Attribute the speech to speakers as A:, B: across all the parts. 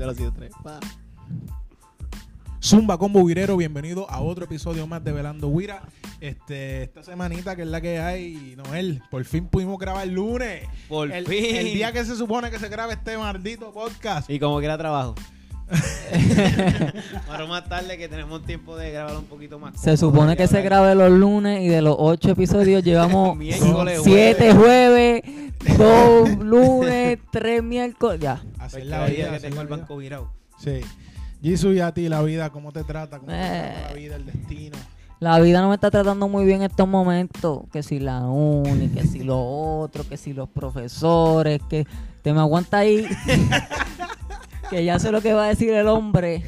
A: 0, 7, 3.
B: Zumba Combo Guirero, bienvenido a otro episodio más de Velando Guira. Este, esta semanita que es la que hay, Noel, por fin pudimos grabar el lunes.
A: Por
B: el,
A: fin.
B: El día que se supone que se grabe este maldito podcast.
A: Y como quiera trabajo. Para más tarde que tenemos tiempo de grabar un poquito más.
C: Se supone que se grabe los lunes y de los ocho episodios llevamos siete jueves, dos lunes, tres miércoles. Ya.
B: Así
A: Pues
B: es la vida.
A: que
B: es
A: tengo el banco virado.
B: Sí. Jisoo, y a ti la vida, ¿cómo te trata? ¿Cómo te
C: Eh.
B: trata la vida, el destino?
C: La vida no me está tratando muy bien en estos momentos. Que si la uni, que si lo otro, que si los profesores, que te me aguanta ahí. que ya sé lo que va a decir el hombre.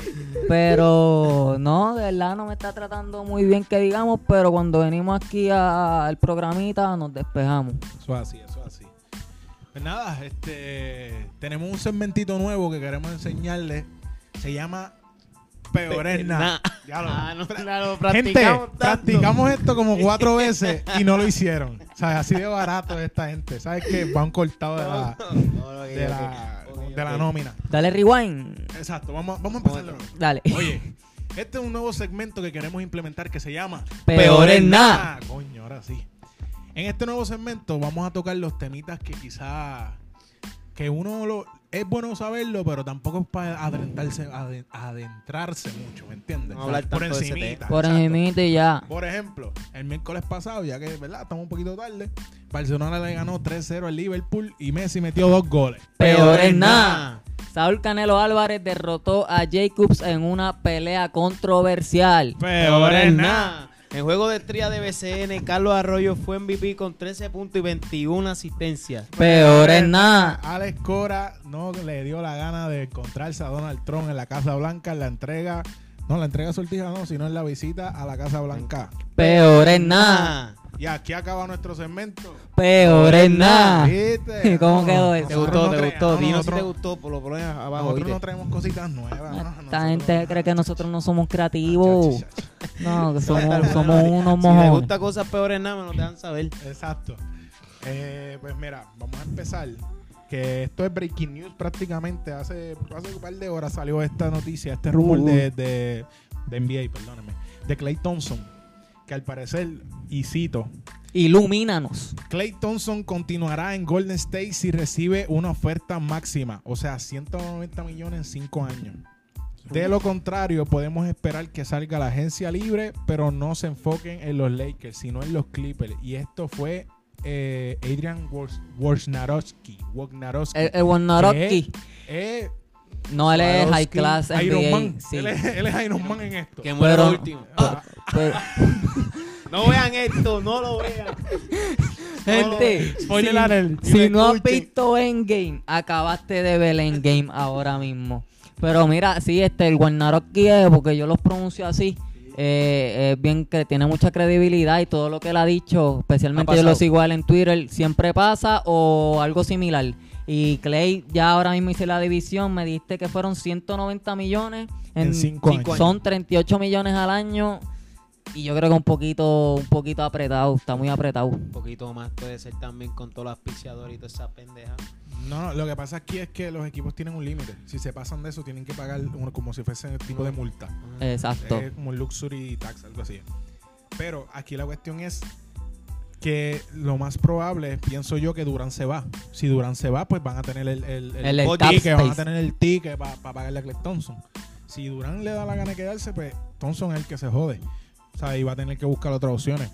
C: Pero no, de verdad no me está tratando muy bien que digamos. Pero cuando venimos aquí al programita nos despejamos.
B: Eso es así, eso es así. Pues nada, este, tenemos un segmentito nuevo que queremos enseñarles. Se llama Peor es nada. Ya lo-
A: Ah, no, claro,
B: Gente,
A: practicamos tanto.
B: practicamos esto como cuatro veces y no lo hicieron. O sea, así de barato es esta gente. ¿Sabes qué? Van cortados de la,
A: No, no,
B: de la, de nómina.
C: Dale rewind.
B: Exacto, vamos, vamos a empezar de nuevo.
C: Dale.
B: Oye, este es un nuevo segmento que queremos implementar que se llama
C: Peor es nada.
B: Ah, coño, ahora sí. En este nuevo segmento vamos a tocar los temitas que quizá que uno lo es bueno saberlo, pero tampoco es para adentrarse, aden- adentrarse mucho, ¿me entiendes?
A: No hablar
B: Por encimita.
C: Por encimita y ya.
B: Por ejemplo, el miércoles pasado, ya que verdad estamos un poquito tarde, Barcelona le ganó 3-0 al Liverpool y Messi metió dos goles.
C: Peor es nada. Saúl Canelo Álvarez derrotó a Jacobs en una pelea controversial.
A: Peor es nada. En juego de estrella de BCN, Carlos Arroyo fue MVP con 13 puntos y 21 asistencias.
C: Peor es nada.
B: Alex Cora no le dio la gana de encontrarse a Donald Trump en la Casa Blanca en la entrega, no, la entrega sortija no, sino en la visita a la Casa Blanca.
C: Peor es nada.
B: Y aquí acaba nuestro segmento.
C: Peor es nada.
B: ¿Viste?
C: ¿Cómo quedó eso?
A: ¿Te gustó?
B: no
A: ¿Te gustó?
B: no,
A: Dinos si
B: nosotros-
A: te gustó, por lo pones abajo.
B: Nosotros no traemos cositas nuevas. ¿no?
C: Esta
B: Nosotros
C: gente
B: no-
C: cree que nosotros no somos creativos. No, que somos, somos unos
A: Si te
C: mojones.
A: gusta cosas peores nada, me lo dejan saber.
B: Exacto. Eh, pues mira, vamos a empezar. Que esto es breaking news prácticamente. Hace, hace un par de horas salió esta noticia, este rumor
C: Uh.
B: de, de, de NBA, perdóname, de Clay Thompson. Que al parecer, y cito,
C: Ilumínanos.
B: Clay Thompson continuará en Golden State si recibe una oferta máxima, o sea, 190 millones en 5 años. De lo contrario, podemos esperar que salga la agencia libre, pero no se enfoquen en los Lakers, sino en los Clippers. Y esto fue eh, Adrian Woj- Wojnarowski. Wojnarowski.
C: El, el Wojnarowski.
B: Eh,
C: No, él es high class
B: Iron
C: NBA.
B: Man.
C: Sí.
B: Él, es, él es Iron Man en esto.
A: Que
C: Pero-.
B: Ah,
C: Pero-
A: No vean esto, no lo vean.
C: gente,
B: Spoiler
C: si,
B: alert.
C: si
B: Y
C: no has visto Endgame, acabaste de ver Endgame ahora mismo. Pero mira, sí, este, el Wojnarowski es, porque yo los pronuncio así, eh, es bien que tiene mucha credibilidad y todo lo que él ha dicho, especialmente
A: Ha
C: yo lo sigo a él en Twitter, siempre pasa o algo similar. Y Clay, ya ahora mismo hice la división, me diste que fueron 190 millones
B: En cinco
A: años.
C: Son 38 millones al año y yo creo que un poquito, un poquito apretado, está muy apretado.
A: Un poquito más puede ser también con todos los auspiciadores y toda esa pendeja.
B: No, no, lo que pasa aquí es que los equipos tienen un límite. Si se pasan de eso, tienen que pagar uno como si fuese tipo de multa.
C: Exacto.
B: Es como un luxury tax, algo así. Pero aquí la cuestión es que lo más probable, pienso yo, que Durán se va. Si Durán se va, pues van a tener el, el,
C: El- el
B: ticket, van a tener el ticket para pagarle a Clay Thompson. Si Durán le da la gana de quedarse, pues Thompson es el que se jode. O sea, y va a tener que buscar otras opciones.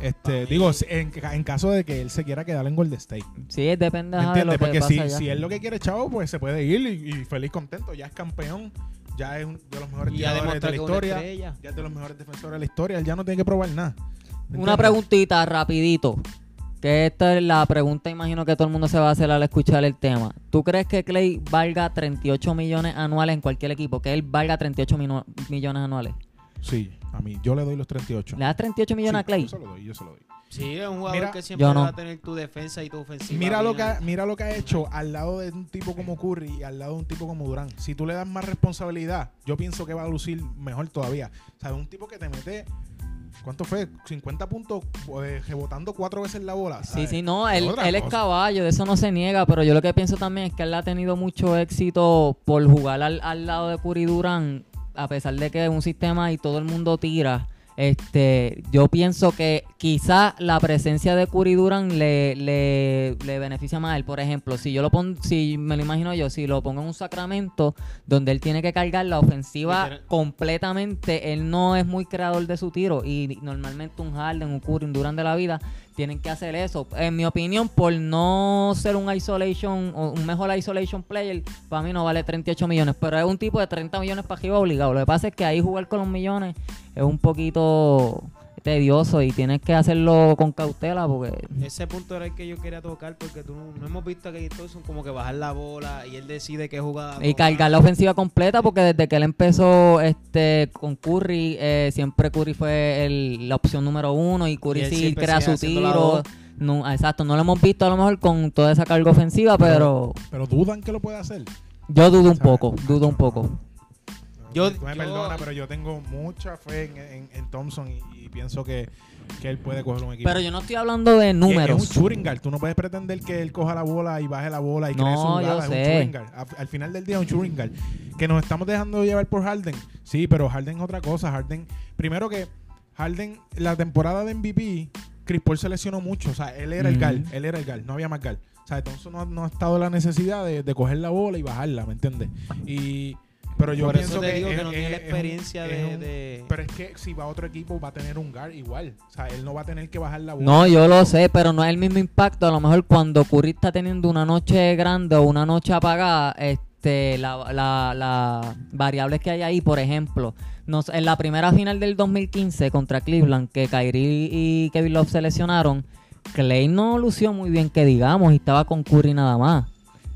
B: Este, digo, en, en caso de que él se quiera quedar en Golden State.
C: Sí, depende
B: ¿Me
C: ajá, de lo que
B: Porque
C: pasa
B: si,
C: allá.
B: si él lo que quiere, chavo, pues se puede ir y, y feliz, contento. Ya es campeón, ya es uno de los mejores tiradores de la historia, ya es de los mejores defensores de la historia. Él ya no tiene que probar nada. ¿Me
C: Una preguntita rapidito. Que esta es la pregunta, imagino que todo el mundo se va a hacer al escuchar el tema. ¿Tú crees que Clay valga 38 millones anuales en cualquier equipo? Que él valga 38 minu- millones anuales.
B: Sí, a mí. Yo le doy los 38.
C: ¿Le das 38 millones
B: Sí,
C: a Clay?
B: Yo se lo doy, yo se lo doy.
A: Sí, es un jugador
B: Mira,
A: que siempre
C: no.
A: va a tener tu defensa y tu ofensiva.
B: Mira lo, que, ha- mira lo que ha hecho al lado de un tipo como Curry y al lado de un tipo como Durán. Si tú le das más responsabilidad, yo pienso que va a lucir mejor todavía. O sea, un tipo que te mete ¿Cuánto fue? 50 puntos eh, rebotando cuatro veces la bola.
C: Sí,
B: ¿sabes?
C: sí, no, él, él es caballo, de eso no se niega, pero yo lo que pienso también es que él ha tenido mucho éxito por jugar al, al lado de Curry Durant, a pesar de que es un sistema y todo el mundo tira. Este, yo pienso que quizá la presencia de Curry Durant le, le, le beneficia más a él. Por ejemplo, si yo lo pongo, si me lo imagino yo, si lo pongo en un Sacramento donde él tiene que cargar la ofensiva
A: Literal.
C: completamente, él no es muy creador de su tiro y normalmente un Harden, un Curry, un Durant de la vida tienen que hacer eso. En mi opinión, por no ser un isolation o un mejor isolation player, para mí no vale 38 millones, pero es un tipo de 30 millones para arriba obligado. Lo que pasa es que ahí jugar con los millones es un poquito tedioso y tienes que hacerlo con cautela porque
A: Ese punto era el que yo quería tocar porque tú no, no hemos visto a Clay Thompson como que bajar la bola y él decide qué jugada.
C: y cargar la ofensiva completa porque desde que él empezó este con Curry eh, siempre Curry fue el- la opción número uno y Curry
A: Y
C: sí crea su tiro no, exacto no lo hemos visto a lo mejor con toda esa carga ofensiva pero
B: Pero dudan que lo puede hacer.
C: yo dudo un poco dudo un poco
A: Yo-
B: Tú me
A: yo-
B: perdona, pero yo tengo mucha fe en, en- en Thompson y, y pienso que, que él puede coger un equipo.
C: pero yo no estoy hablando de números
B: Es un guard. Tú no puedes pretender que él coja la bola y baje la bola y
C: No,
B: cree su jugada.
C: yo
B: Es un
C: sé.
B: A- Al final del día es un guard. Que nos estamos dejando llevar por Harden. Sí, pero Harden es otra cosa. Harden, primero que Harden, la temporada de MVP, Chris Paul se lesionó mucho. O sea, él era el guard. Él era el guard. No había más guard. O sea, Thompson no, ha- no ha estado la necesidad de, de coger la bola y bajarla, ¿me entiendes? Y... Pero yo
A: Por
B: pienso
A: eso te
B: que
A: digo que no
B: es-
A: tiene la
B: es un-
A: experiencia de,
B: un-
A: de-
B: Pero es que si va a otro equipo va a tener un guard igual. O sea, él no va a tener que bajar la bola.
C: No, yo lo sé, pero no es el mismo impacto. A lo mejor cuando Curry está teniendo una noche grande o una noche apagada, este, la, la, la variables que hay ahí, por ejemplo, nos, en la primera final del 2015 contra Cleveland, que Kyrie y Kevin Love se lesionaron, Clay no lució muy bien, que digamos, y estaba con Curry nada más.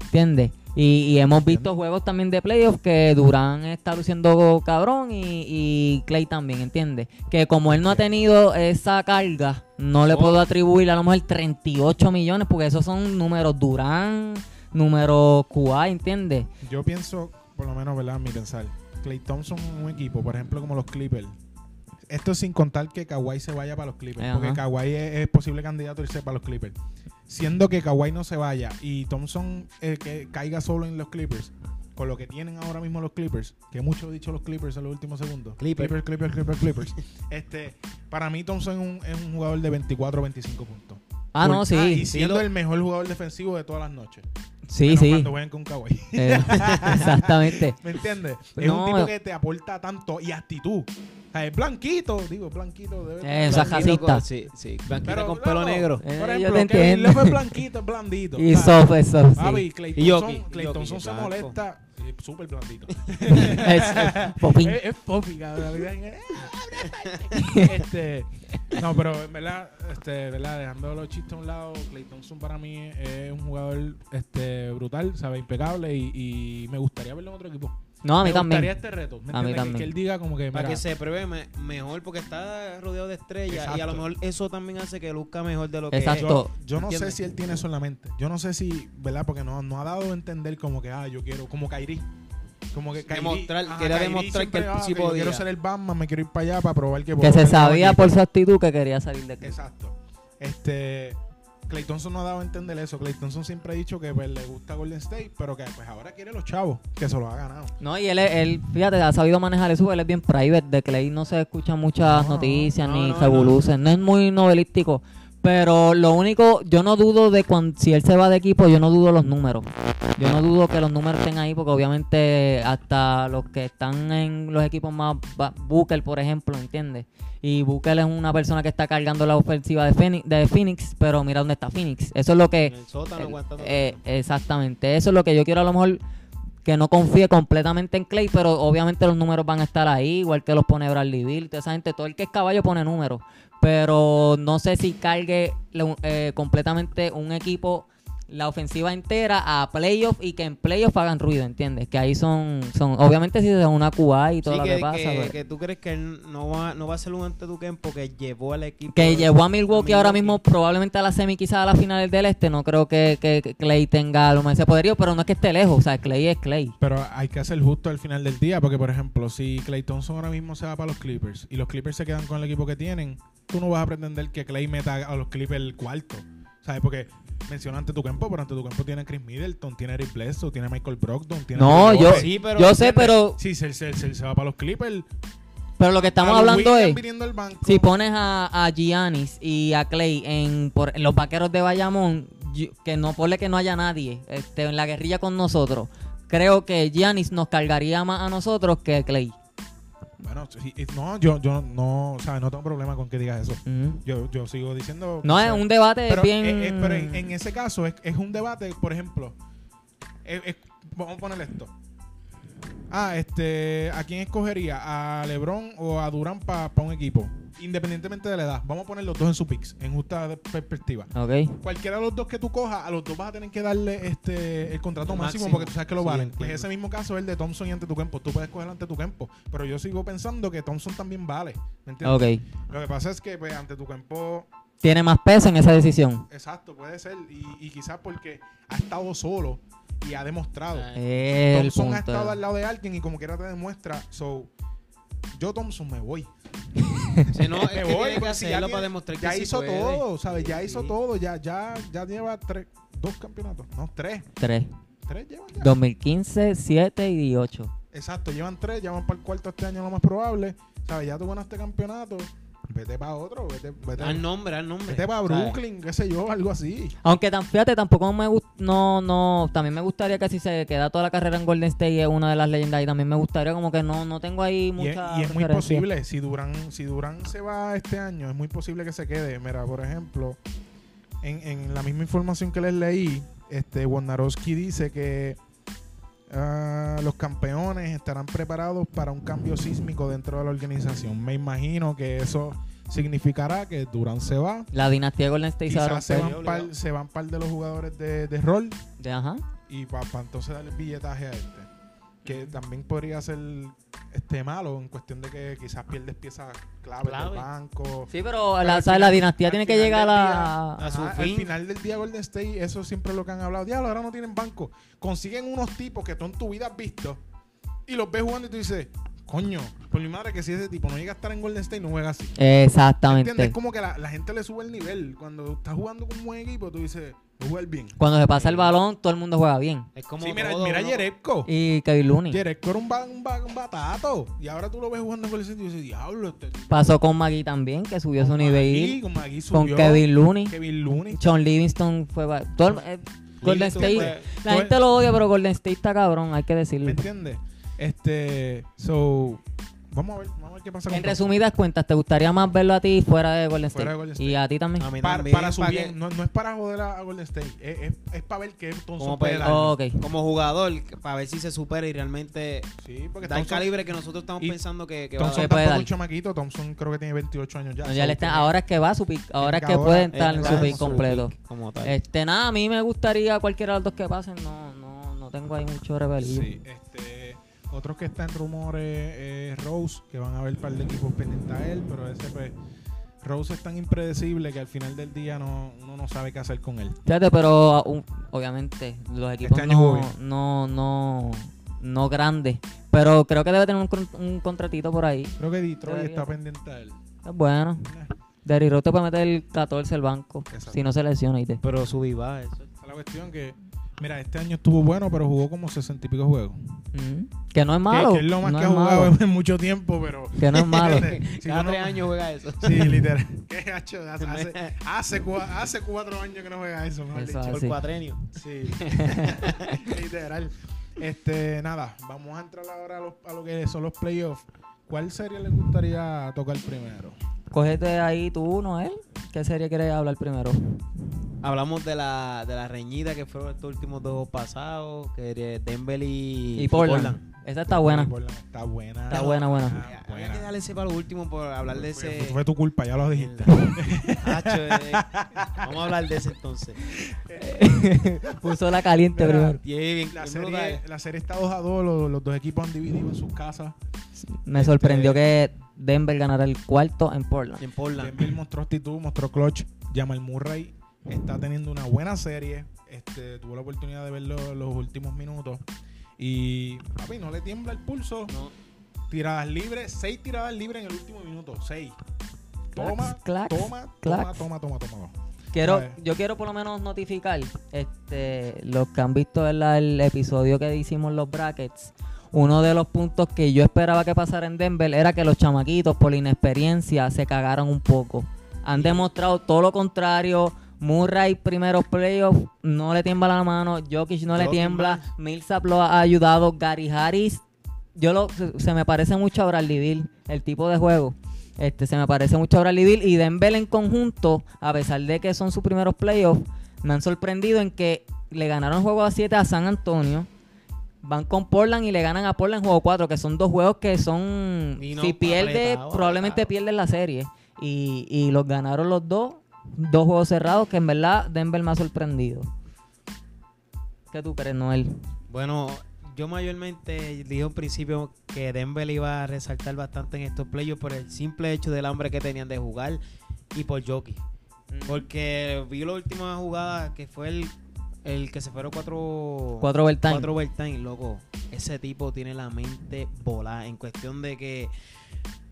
C: ¿Entiendes? Y, y hemos visto juegos también de playoffs que Durán está luciendo cabrón y, y Clay también, ¿entiendes? Que como él no ha tenido esa carga, no le
A: Oh.
C: puedo atribuir a lo mejor 38 millones, porque esos son números Durán, números QA, ¿entiendes?
B: Yo pienso, por lo menos, ¿verdad? Mi pensar. Clay Thompson un equipo, por ejemplo, como los Clippers. Esto sin contar que Kawhi se vaya para los Clippers.
C: Ajá.
B: Porque Kawhi es, es posible candidato a irse para los Clippers. Siendo que Kawhi no se vaya y Thompson eh, que caiga solo en los Clippers, con lo que tienen ahora mismo los Clippers, que mucho he dicho los Clippers en los últimos segundos.
A: Clipper.
B: Clippers, Clippers, Clippers, Clippers. este, para mí Thompson es un, es un jugador de 24 o 25 puntos.
C: Ah, no, sí.
B: y siendo
A: lo-
B: el mejor jugador defensivo de todas las noches.
C: sí,
B: Menos
C: sí.
B: Cuando jueguen con Kawhi.
C: Eh, exactamente.
B: ¿Me entiendes? Es
C: No.
B: un tipo que te aporta tanto y actitud. Es blanquito, digo, blanquito. Debe
C: esa
A: Blanquito
C: racista.
A: con- Sí, sí. Blanquito
B: Pero,
A: con pelo negro.
C: Eh,
B: Por
C: yo
B: ejemplo,
C: te
B: Kevin
C: entiendo.
B: Love es blanquito, es blandito.
C: Y soft, es soft, sí.
B: Papi, Clay
A: Y Yoki,
B: Clay
A: Yoki,
B: se molesta. Súper blandito.
C: Es, es popín.
B: es, es es- este, no, pero en verdad, este, verdad, dejando los chistes a un lado, Clay Thompson para mí es un jugador este, brutal, sabe, impecable y, y me gustaría verlo en otro equipo.
C: No, a mí
B: me gustaría
C: también.
B: este reto. ¿me
C: A mí?
B: Que-
C: también.
B: Que, él diga como que,
A: Para que se pruebe me- mejor porque está rodeado de estrellas y a
B: Exacto.
A: lo mejor eso también hace que luzca mejor de lo que
C: Exacto.
A: es.
B: Yo, yo no sé si él tiene eso en la mente. Yo no sé si, ¿verdad? Porque no, no ha dado a entender como que, ah, yo quiero, como Kairi. Como que Kyrie-
A: Demostrar-
B: ajá,
A: quería demostrar que él sí podía.
B: quiero ser el Batman, me quiero ir para allá para probar que
C: Que se sabía por su actitud que quería salir de aquí.
B: Exacto. Este. Clay Thompson no ha dado a entender eso. Clay Thompson siempre ha dicho que pues, le gusta Golden State, pero que pues ahora quiere los chavos, que se los ha ganado.
C: No, y él, él, fíjate, ha sabido manejar eso, él es bien private, de Clay no se escuchan muchas
B: No,
C: noticias
A: no,
C: ni
A: no,
C: revoluciones, no. es muy novelístico, pero lo único, yo no dudo de cuando, si él se va de equipo, yo no dudo los números, yo no dudo que los números estén ahí, porque obviamente hasta los que están en los equipos más, Booker por ejemplo, ¿entiendes? Y Booker es una persona que está cargando la ofensiva de Phoenix, de Phoenix pero mira dónde está Phoenix, eso es lo que...
A: En el sótano aguantando.
C: eh, exactamente, eso es lo que yo quiero a lo mejor que no confíe completamente en Clay, pero obviamente los números van a estar ahí, igual que los pone Bradley Bill, toda esa gente, todo el que es caballo pone números, pero no sé si cargue eh, completamente un equipo la ofensiva entera a playoff y que en playoff hagan ruido, ¿entiendes? Que ahí son, son obviamente si son una QA y todo
A: Sí,
C: lo
A: que,
C: que, pasa.
A: que-
C: pero-
A: que tú crees que él no va, no va a ser un Antetokounmpo que llevó al equipo.
C: que llevó a Milwaukee ahora
A: Milwaukee.
C: mismo probablemente a la semi, quizás a la final del este. No creo que, que- que Clay tenga lo más ese poderío, pero no es que esté lejos. O sea, Clay es Clay.
B: Pero hay que hacer justo al final del día, porque por ejemplo, si Clay Thompson ahora mismo se va para los Clippers y los Clippers se quedan con el equipo que tienen, tú no vas a pretender que Clay meta a los Clippers el cuarto. ¿Sabes? Porque menciona ante tu campo, pero ante tu campo tiene a Chris Middleton, tiene a Eric Bledsoe, tiene a Michael Brogdon, tiene
C: No,
B: a
C: yo.
A: Sí, pero-
C: yo sé, pero,
B: Sí, se, se- se va para los Clippers.
C: pero lo que estamos
B: a
C: hablando es. Si pones a, a Giannis y a Clay en, por, en los vaqueros de Bayamón, yo- que no ponle que no haya nadie este, en la guerrilla con nosotros, creo que Giannis nos cargaría más a nosotros que Clay.
B: Bueno, sí, no, yo, yo no, ¿sabes? No tengo problema con que digas eso.
C: Ujú.
B: Yo, yo sigo diciendo.
C: No, es un debate
B: pero,
C: bien.
B: eh, eh, pero en, en ese caso es, es un debate, por ejemplo, es- vamos a poner esto. Ah, este, ¿a quién escogería? ¿A LeBron o a Durán para un equipo? Independientemente de la edad. Vamos a poner los dos en su picks, en justa perspectiva.
C: Ok.
B: Cualquiera de los dos que tú cojas, a los dos vas a tener que darle este el contrato máximo,
A: máximo.
B: porque tú sabes que lo
A: Sí,
B: valen. Pues
A: entiendo.
B: ese mismo caso es el de Thompson y ante tu campo. Tú puedes coger ante tu campo, pero yo sigo pensando que Thompson también vale. ¿Me entiendes?
C: Ok.
B: Lo que pasa es que pues, ante tu campo
C: Tiene más peso en esa decisión.
B: Exacto, puede ser. Y, y quizás porque ha estado solo y ha demostrado.
A: Ah,
C: El
B: Thompson ha estado al lado de alguien y como quiera te demuestra. So, yo Thompson me voy.
A: Sí, no, es
B: me
A: que
B: voy.
A: tiene que
B: si ya
A: hacerlo
B: tiene-
A: para demostrar que
B: ya
A: sí
B: hizo
A: puede.
B: todo, ¿sabes? Ya
A: Sí,
B: hizo todo. Ya, ya, ya lleva tres, dos campeonatos. No, tres.
C: Tres.
B: Tres llevan ya.
C: 2015, 7 y 8.
B: Exacto, llevan tres, ya van para el cuarto este año lo más probable. ¿Sabes? Ya tú ganaste campeonato. Vete para otro, vete, vete,
A: Al nombre, al nombre.
B: vete para
A: ¿sabes?
B: Brooklyn, qué sé yo, algo así.
C: Aunque tan, fíjate, tampoco me gusta, no, no, también me gustaría que si se queda toda la carrera en Golden State es una de las leyendas y también me gustaría como que no, no tengo ahí
B: Y es,
C: mucha
B: y es muy posible, si Durán, si Durán se va este año, es muy posible que se quede. Mira, por ejemplo, en, en la misma información que les leí, este dice que ah, los campeones estarán preparados para un cambio sísmico dentro de la organización. Me imagino que eso significará que Durán se va.
C: La dinastía de Golden State se va a
B: Quizás se
C: romper.
B: van, par, se van par de los jugadores de, de rol
C: De- ajá.
B: y para entonces darle el billetaje a este. Que también podría ser este malo en cuestión de que quizás pierdes piezas claves
A: Clave.
B: del banco.
C: Sí, pero
B: Pero
C: la, la dinastía tiene que llegar a...
A: a su
B: Ajá,
A: fin.
B: Al final del día Golden State, eso siempre es lo que han hablado. Diablo, ahora no tienen banco. Consiguen unos tipos que tú en tu vida has visto y los ves jugando y tú dices, coño, por mi madre que si ese tipo no llega a estar en Golden State, no juega así. ¿Entiendes?
C: Exactamente.
B: Es como que la, la gente le sube el nivel. Cuando estás jugando con un buen equipo, tú dices, jugar bien.
C: Cuando se pasa el balón, todo el mundo juega bien.
A: Es como
B: Sí, mira,
A: todo,
B: mira Jerebko.
C: Y Kevin Looney.
B: Jerebko era un, ba- un, ba- un batato. Y ahora tú lo ves jugando en Golden State y dices, diablo. Este,
C: Pasó con Magui también, que subió su
B: con
C: nivel.
B: Magui, con Magui
C: Con
B: subió,
C: Kevin Looney.
B: Kevin Looney.
C: Sean Livingston fue... todo el- eh, Golden State...
B: fue-
C: La gente lo odia, pero Golden State está cabrón, hay que
B: ¿Me
C: decirlo.
B: entiendes? Este, so, vamos a ver, vamos a ver qué pasa
C: En
B: con Thompson.
C: resumidas cuentas, ¿te gustaría más verlo a ti fuera de Golden State?
B: Fuera de Golden State.
C: Y a ti también.
A: A mí
B: Para,
A: también,
B: para su
A: para
B: bien,
A: que-
B: no, no es para joder a, Golden State, es, es, es para ver qué Thompson
A: Como
B: puede.
C: Oh,
A: como jugador para ver si se supera y realmente
B: Sí, porque
A: da el
B: Thompson,
A: calibre que nosotros estamos pensando que, que va a
B: Thompson
C: Que
A: dar.
C: puede
B: tampoco
C: dar.
B: es un chamaquito, Thompson creo que tiene 28 años ya.
C: No,
B: so
C: ya le está-
B: tiene-
C: ahora es que va a su pick, ahora es
B: que
C: que puede entrar en su pick
A: su
C: completo.
A: pick como tal.
C: Este, nada, a mí me gustaría cualquiera de los dos que pasen, no, no, no tengo ahí mucho rebelión.
B: Sí, este, otros que están en rumores es Rose, que van a haber un par de equipos pendientes a él, pero ese pues Rose es tan impredecible que al final del día no, uno no sabe qué hacer con él.
C: Fíjate, pero uh, obviamente los equipos
B: Este año jugó
C: no, no, no, no grandes, pero creo que debe tener un, un contratito por ahí.
B: Creo que Detroit
C: Debería.
B: está pendiente a él.
C: Es bueno.
B: Eh,
C: Derry Rose te puede meter el 14 al banco,
B: Exacto.
C: si no se lesiona. ¿oíste?
A: Pero su viva, eso.
B: esa es la cuestión que, mira, este año estuvo bueno, pero jugó como 60 y pico juegos.
C: Ujú. Que no es malo.
B: Que, es lo más
C: no
B: que ha jugado
C: malo.
B: en mucho tiempo, pero...
C: Que no es malo.
B: Si
A: Cada
B: no-
A: tres años juega eso.
B: Sí, literal. ¿Qué hacho? Hace, hace, hace, cua- hace cuatro años que no juega eso, mejor
C: Eso
B: dicho.
A: Por cuatrenio.
B: Sí. Literal. Este, nada, vamos a entrar ahora a, los- a lo que son los playoffs. ¿Cuál serie les gustaría tocar primero?
C: Cógete ahí tú, Noel. ¿Qué serie quieres hablar primero?
A: Hablamos de la, de la reñida que fueron estos últimos dos pasados, que Denver y,
C: Y Portland. Esa está buena.
B: Está buena.
C: Está buena, buena.
B: Ah, buena.
A: que darle ese para lo último por hablar de ese.
B: fue tu culpa, ya lo dijiste.
A: Hacho, eh, Vamos a hablar de ese entonces.
C: Puso la caliente
B: Mira,
C: primero.
A: Y es bien,
B: La
A: bien
B: serie,
A: brutal.
B: la serie está 2 a 2, los, los dos equipos han dividido en sus casas.
C: Me sorprendió que Denver ganara el cuarto en Portland.
A: En Portland.
B: Denver mostró actitud, mostró clutch. Jamal Murray está teniendo una buena serie. Este, tuvo la oportunidad de verlo los últimos minutos. Y, papi, no le tiembla el pulso.
A: No,
B: Tiradas libres, seis tiradas libres en el último minuto. Seis. Toma, toma, toma, toma, toma, toma, toma.
C: Quiero, yo quiero por lo menos notificar este, los que han visto ¿verdad? el episodio que hicimos los brackets. Uno de los puntos que yo esperaba que pasara en Denver era que los chamaquitos, por la inexperiencia, se cagaran un poco. Han demostrado todo lo contrario. Murray, primeros playoffs, no le tiembla la mano. Jokic no le tiembla. Millsap lo ha ayudado. Gary Harris, yo lo, se, se me parece mucho a Bradley Beal, el tipo de juego. Este, se me parece mucho a Bradley Beal y Denver en conjunto, a pesar de que son sus primeros playoffs, me han sorprendido en que le ganaron juego a 7 a San Antonio. Van con Portland y le ganan a Portland juego 4, que son dos juegos que son.
A: No,
C: si pierde,
A: apretado,
C: probablemente
A: apretado.
C: pierden la serie. Y, y los ganaron los dos. Dos juegos cerrados que en verdad Denver me ha sorprendido. ¿Qué tú crees, Noel?
A: Bueno, yo mayormente dije al principio que Denver iba a resaltar bastante en estos playoffs por el simple hecho del hambre que tenían de jugar y por Jockey. Porque vi la última jugada que fue el, el que se fueron cuatro,
C: Cuatro overtime.
A: cuatro overtime, loco. Ese tipo tiene la mente volada en cuestión de que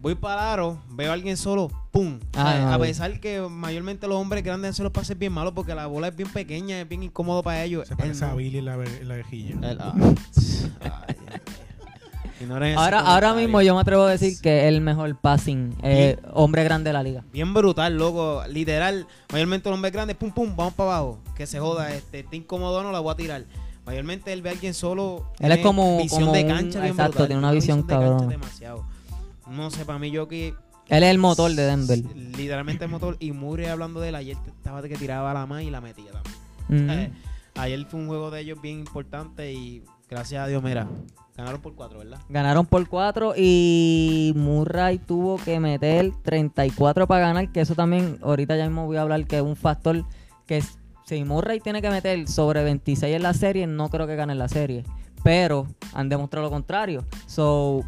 A: voy para aro, veo a alguien solo, ¡pum! O sea,
C: no,
A: a pesar que mayormente los hombres grandes hacen los pases bien malos porque la bola es bien pequeña, es bien incómodo para ellos.
B: Se parece a. Billy en la, vejilla.
A: Ah. Ay,
C: Ahora, ahora mismo yo me atrevo a decir que es el mejor passing eh, hombre grande de la liga.
A: Bien brutal, loco. Literal, mayormente los hombres grandes, pum, pum, vamos para abajo. Que se joda, este, está incómodo, no la voy a tirar. Mayormente él ve a alguien solo.
C: Él es como-
A: visión
C: como
A: de
C: un-
A: cancha bien
C: exacto,
A: brutal,
C: tiene una visión
A: de cancha demasiado. No sé, para mí yo que
C: Él es el motor de Denver.
A: literalmente el motor y Murray hablando de él ayer estaba de que tiraba la mano y la metía también. Eh, ayer fue un juego de ellos bien importante y gracias a Dios, mira, ganaron por cuatro, ¿verdad?
C: Ganaron por 4 y Murray tuvo que meter 34 para ganar, que eso también, ahorita ya mismo voy a hablar que es un factor que si Murray tiene que meter sobre 26 en la serie, no creo que gane la serie. Pero han demostrado lo contrario. So,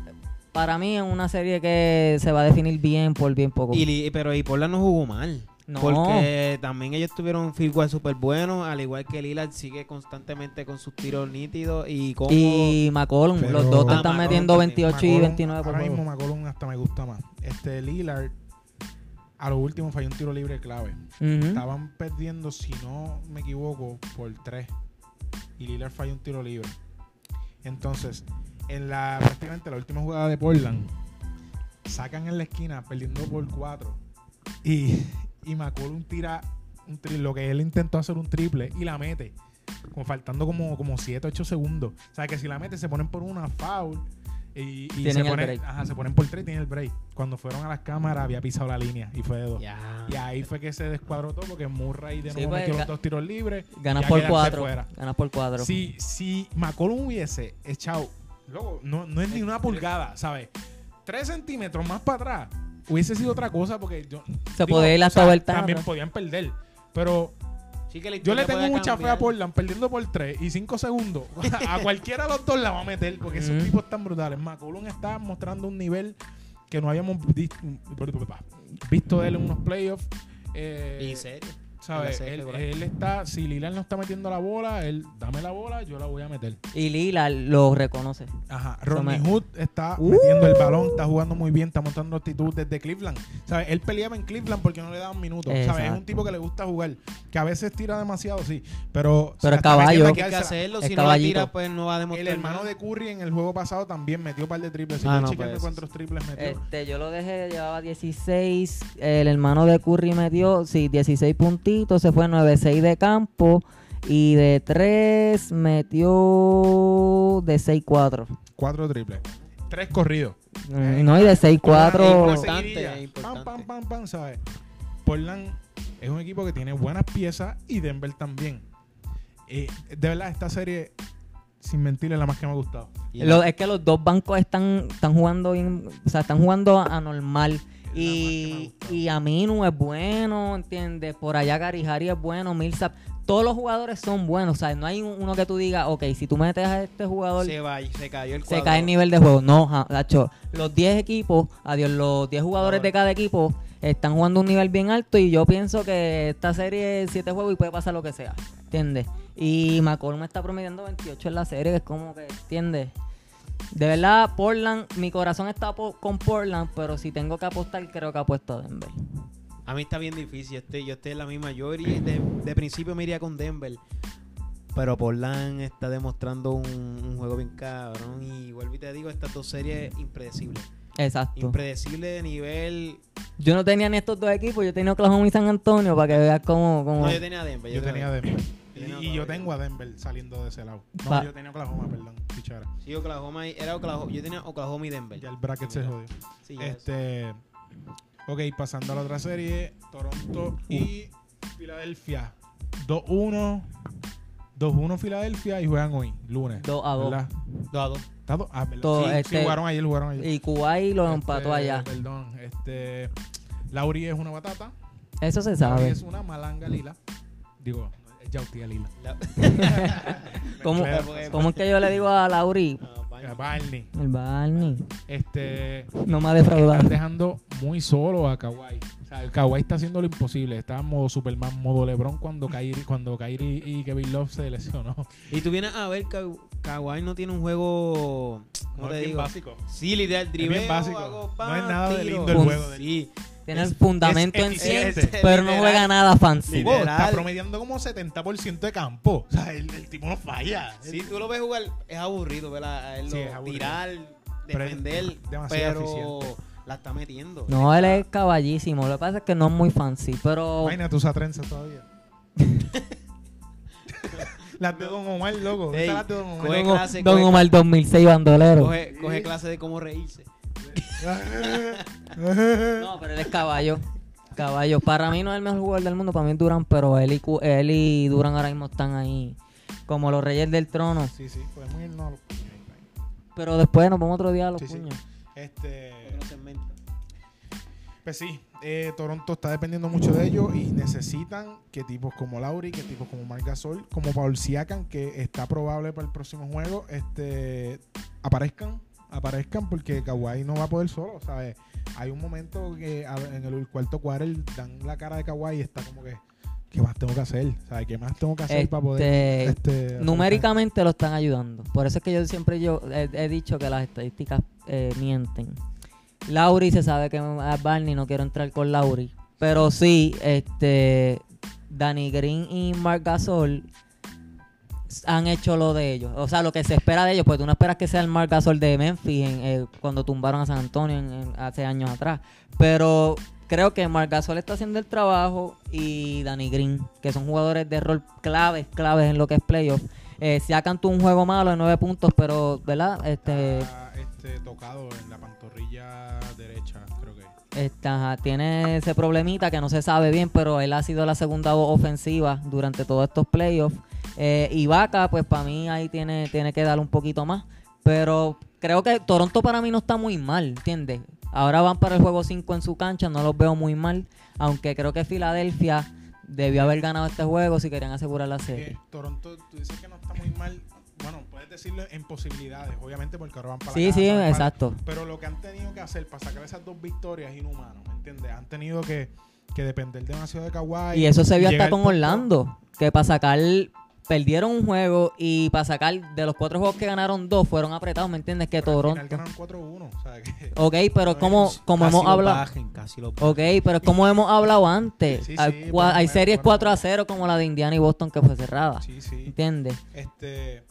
C: para mí es una serie que se va a definir bien por bien poco.
A: Y, pero y Portland no jugó mal.
C: No.
A: Porque también ellos tuvieron un field goal súper bueno, al igual que Lillard sigue constantemente con sus tiros nítidos y cómodos.
C: Y McCollum,
B: Pero-
C: los dos te
A: Ah,
C: están
A: McCollum
C: metiendo
A: también.
C: 28 y
B: McCollum,
C: 29 por
B: Ahora
C: juego.
B: mismo McCollum hasta me gusta más. Este Lillard, a lo último falló un tiro libre clave. Estaban perdiendo, si no me equivoco, por 3. Y Lillard falló un tiro libre. Entonces, en la prácticamente la última jugada de Portland, sacan en la esquina perdiendo por 4. Y, y McCollum tira un tri- lo que él intentó hacer un triple y la mete. Como faltando como, como 7, 8 segundos. O sea que si la mete se ponen por una foul. Y, y se, ponen, ajá, se ponen por 3 y tienen el break. Cuando fueron a las cámaras había pisado la línea y fue de 2.
A: Ya.
B: Y ahí fue que se descuadró todo porque Murray de
C: Sí,
B: nuevo
C: pues,
B: metió los dos tiros libres.
C: Ganas por
B: quedarse
C: 4.
B: fuera.
C: Ganas por 4.
B: Si, si McCollum hubiese echado, luego, no, no es ni una pulgada, ¿sabes? Tres centímetros más para atrás, hubiese sido otra cosa porque yo.
C: Se podía ir hasta
B: o sea,
C: overtime,
B: También
C: ¿no?
B: podían perder. Pero
A: Sí que la
B: yo le tengo mucha fe a
A: cambiar.
B: Portland perdiendo por 3 y 5 segundos. a cualquiera de los dos la va a meter porque esos
C: Ujú.
B: tipos están brutales. McCollum está mostrando un nivel que no habíamos visto, visto de él en unos playoffs. Eh,
A: Y serio.
B: Él, está, si Lillard no está metiendo la bola, él dame la bola, yo la voy a meter.
C: Y Lila lo reconoce.
B: Ajá.
C: Me-
B: Hood está
C: Uh.
B: metiendo el balón, está jugando muy bien, está mostrando actitud desde Cleveland. ¿Sabes? Él peleaba en Cleveland porque no le daban minutos. ¿Sabes? Es un tipo que le gusta jugar, que a veces tira demasiado, sí, pero
C: Pero es caballo.
A: Hay que hacerlo. Si no la tira, pues no va a
B: El
A: demostrar.
B: hermano
A: nada.
B: de Curry en el juego pasado también metió un par de triples.
A: Ah, no, pues.
B: cuántos triples metió.
C: Este, yo lo dejé, llevaba 16. El hermano de Curry metió, sí, 16 puntitos. Se fue 9-6 de campo. Y de 3 metió de 6-4.
B: Cuatro triples. Tres corridos.
C: Mm, No, y de 6-4.
A: Una
B: Importante,
A: seguidilla.
B: Pam,
A: importante.
B: pam, pam, pam, ¿sabes? Portland es un equipo que tiene buenas piezas y Denver también. Eh, de verdad, esta serie sin mentir, es la más que me ha gustado.
C: Lo- es que los dos bancos están, están jugando bien, o sea, están jugando anormal. Y, y Aminu es bueno, ¿entiendes? Por allá Garijari es bueno, Millsap. Todos los jugadores son buenos, o sea, no hay un- uno que tú digas, ok, si tú metes a este jugador,
A: se va, se cayó el
C: se
A: cuadro.
C: cae el nivel de juego. No, ja, Nacho, los 10 equipos, adiós, los 10 jugadores de cada equipo están jugando un nivel bien alto y yo pienso que esta serie es 7 juegos y puede pasar lo que sea, ¿entiendes? Y McCollum está promediando 28 en la serie, que es como que, ¿entiendes? De verdad, Portland, mi corazón está po- con Portland, pero si tengo que apostar, creo que apuesto a Denver.
A: A mí está bien difícil. Yo estoy, yo estoy en la misma. Yo iría- de, de principio me iría con Denver. Pero Portland está demostrando un, un juego bien cabrón. Y vuelvo y te digo, estas dos series impredecibles.
C: Exacto.
A: Impredecible de nivel.
C: Yo no tenía ni estos dos equipos, yo tenía Oklahoma y San Antonio para que veas cómo... cómo...
A: No, yo tenía Denver.
B: Yo tenía Denver. Y, y yo tengo a Denver saliendo de ese lado. No, yo tenía Oklahoma, perdón. Pichara.
A: Sí, Oklahoma. y- Era Oklahoma. Yo tenía Oklahoma y Denver.
B: Ya el bracket se jodió.
A: Sí, ya
B: Este. Ok, pasando a la otra serie. Toronto y Filadelfia. 2-1. 2-1 Filadelfia y juegan hoy, lunes.
C: Dos a dos.
B: ¿verdad?
A: eso. Dos a dos.
B: ¿Está do- Ah, ¿verdad?
C: Todo,
B: sí, sí,
C: este-
B: jugaron ayer, jugaron ayer.
C: Y Kuwait lo
B: Este,
C: empató allá.
B: Perdón, este. Lauri es una batata.
C: Eso se
B: Lauri
C: sabe.
B: es una malanga lila. Digo, es Yautía lila.
A: La-
C: ¿Cómo, cómo es que yo le digo a Lauri?
B: Eh, Barney.
C: El Barney.
B: Este.
C: No me ha defraudado.
B: Están dejando muy solo a Kawhi. O sea, el Kawhi está haciendo lo imposible. Está en modo Superman, modo LeBron cuando Kyrie, cuando Kyrie y Kevin Love se lesionó.
A: Y tú vienes a ver que Kawhi no tiene un juego. ¿Cómo
B: No,
A: te
B: es bien
A: digo?
B: básico.
A: Sí, literal, driveo,
B: básico.
A: hago
B: No es nada de lindo el juego de
A: Sí.
C: Tiene el fundamento
B: es
C: en sí, pero no juega nada fancy.
A: Literal.
B: está promediando como 70% de campo. O sea, el, el tipo no falla.
A: Si tú lo ves jugar, es aburrido, ¿verdad? A él
B: Sí,
A: lo-
B: es aburrido.
A: tirar,
B: Pero es
A: defender,
B: demasiado
A: pero
B: eficiente.
A: la está metiendo.
C: No, él es caballísimo. Lo que pasa es que no es muy fancy, pero...
B: Imagínate usar trenzas todavía. las de Don Omar, loco.
A: Ey,
B: Esas las de Don Omar.
A: coge clase,
C: Don
A: coge-
C: Omar 2006 bandolero.
A: Coge, coge clase de cómo reírse.
C: No, pero él es caballo. Caballo. Para mí no es el mejor jugador del mundo, para mí es Durán, pero él y, él y Durán ahora mismo están ahí como los reyes del trono.
B: Sí, sí, podemos irnos a los puños.
C: Pero después nos vamos otro día a los
B: Sí, sí.
C: puños.
B: Este. Pues sí, eh, Toronto está dependiendo mucho de ellos y necesitan que tipos como Lauri, que tipos como Marc Gasol, como Paul Siakam, que está probable para el próximo juego, este, aparezcan, aparezcan porque Kawhi no va a poder solo, ¿sabes? Hay un momento que en el cuarto cuadro dan la cara de Kawhi y está como que, ¿qué más tengo que hacer? ¿Sabes? ¿Qué más tengo que hacer para poder...
C: Este,
B: Este,
C: numéricamente lo están ayudando. Por eso es que yo siempre yo he, he dicho que las estadísticas eh, mienten. Lauri se sabe que Barney no quiero entrar con Lauri. Pero sí, este Danny Green y Mark Gasol han hecho lo de ellos. O sea, lo que se espera de ellos, pues tú no esperas que sea el Mark Gasol de Memphis en, eh, cuando tumbaron a San Antonio en- en- hace años atrás. Pero creo que Marc Gasol está haciendo el trabajo y Danny Green, que son jugadores de rol claves, claves en lo que es playoff. Eh, Siakam tuvo un juego malo de nueve puntos, pero, ¿verdad? Este,
B: Está, este, tocado en la pantorrilla derecha, creo que.
C: ajá, tiene ese problemita que no se sabe bien, pero él ha sido la segunda voz ofensiva durante todos estos playoffs. Eh, y Vaca, pues para mí ahí tiene, tiene que dar un poquito más. Pero creo que Toronto para mí no está muy mal, ¿entiendes? Ahora van para el juego 5 en su cancha, no los veo muy mal. Aunque creo que Filadelfia debió haber ganado este juego si querían asegurar la serie.
B: Toronto, tú dices que no está muy mal. Bueno, puedes decirlo en posibilidades, obviamente, porque ahora van para
C: Sí,
B: la
C: sí,
B: casa, van para-
C: exacto.
B: Pero lo que han tenido que hacer para sacar esas dos victorias es inhumano, ¿me entiendes? Han tenido que, que depender demasiado de Kawhi.
C: Y eso se vio hasta con
B: punto-
C: Orlando, que para sacar, perdieron un juego y para sacar de los cuatro juegos que ganaron dos, fueron apretados, ¿me entiendes? Que Toronto.
B: ganaron 4-1, o sea que...
C: Ok, pero como, como
A: Casi
C: hemos
A: lo
C: hablado...
A: bajen, casi lo bajen.
C: Ok, pero como hemos hablado antes,
B: Sí, sí,
C: hay,
B: sí, bueno,
C: series
B: bueno,
C: 4 a
B: bueno.
C: 0 como la de Indiana y Boston que fue cerrada.
B: Sí, sí.
C: ¿Entiendes?
B: Este,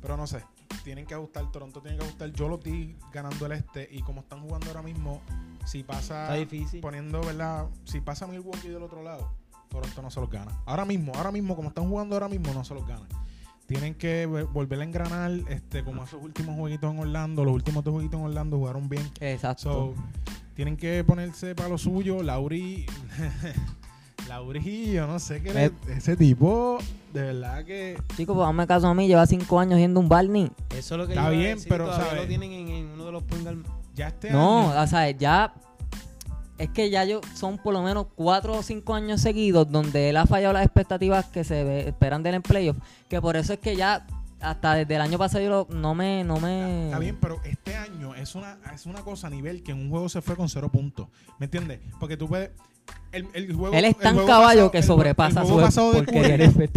B: pero no sé, tienen que ajustar, Toronto tiene que ajustar. Yo lo di ganando el este y como están jugando ahora mismo, si pasa
A: Está difícil.
B: poniendo, ¿verdad? Si pasa Milwaukee del otro lado, Toronto no se los gana. Ahora mismo, ahora mismo, como están jugando ahora mismo, no se los gana. Tienen que ve- volver a engranar, este, como esos últimos jueguitos en Orlando, los últimos dos jueguitos en Orlando jugaron bien.
C: Exacto.
B: So, tienen que ponerse para lo suyo. Lauri. Lauri, yo no sé qué. le- ese tipo. de verdad que
C: Chicos, pues hazme caso a mí, lleva cinco años siendo un Barney.
A: Eso es lo que
B: Está
A: yo iba a
B: bien,
A: decir,
B: pero,
A: todavía
B: ¿sabes?
A: lo tienen en, en uno de los
B: ya este
C: No,
B: año...
C: o sea, ya. Es que ya yo son por lo menos cuatro o cinco años seguidos donde él ha fallado las expectativas que se esperan del en playoff. Que por eso es que ya hasta desde el año pasado yo lo- no me. No me
B: Está bien, pero este año es una, es una cosa a nivel que en un juego se fue con cero puntos. ¿Me entiendes? Porque tú puedes. El, el juego,
C: Él es
B: el
C: tan caballo que
B: el
C: sobrepasa
B: el juego
C: su
B: de Curry.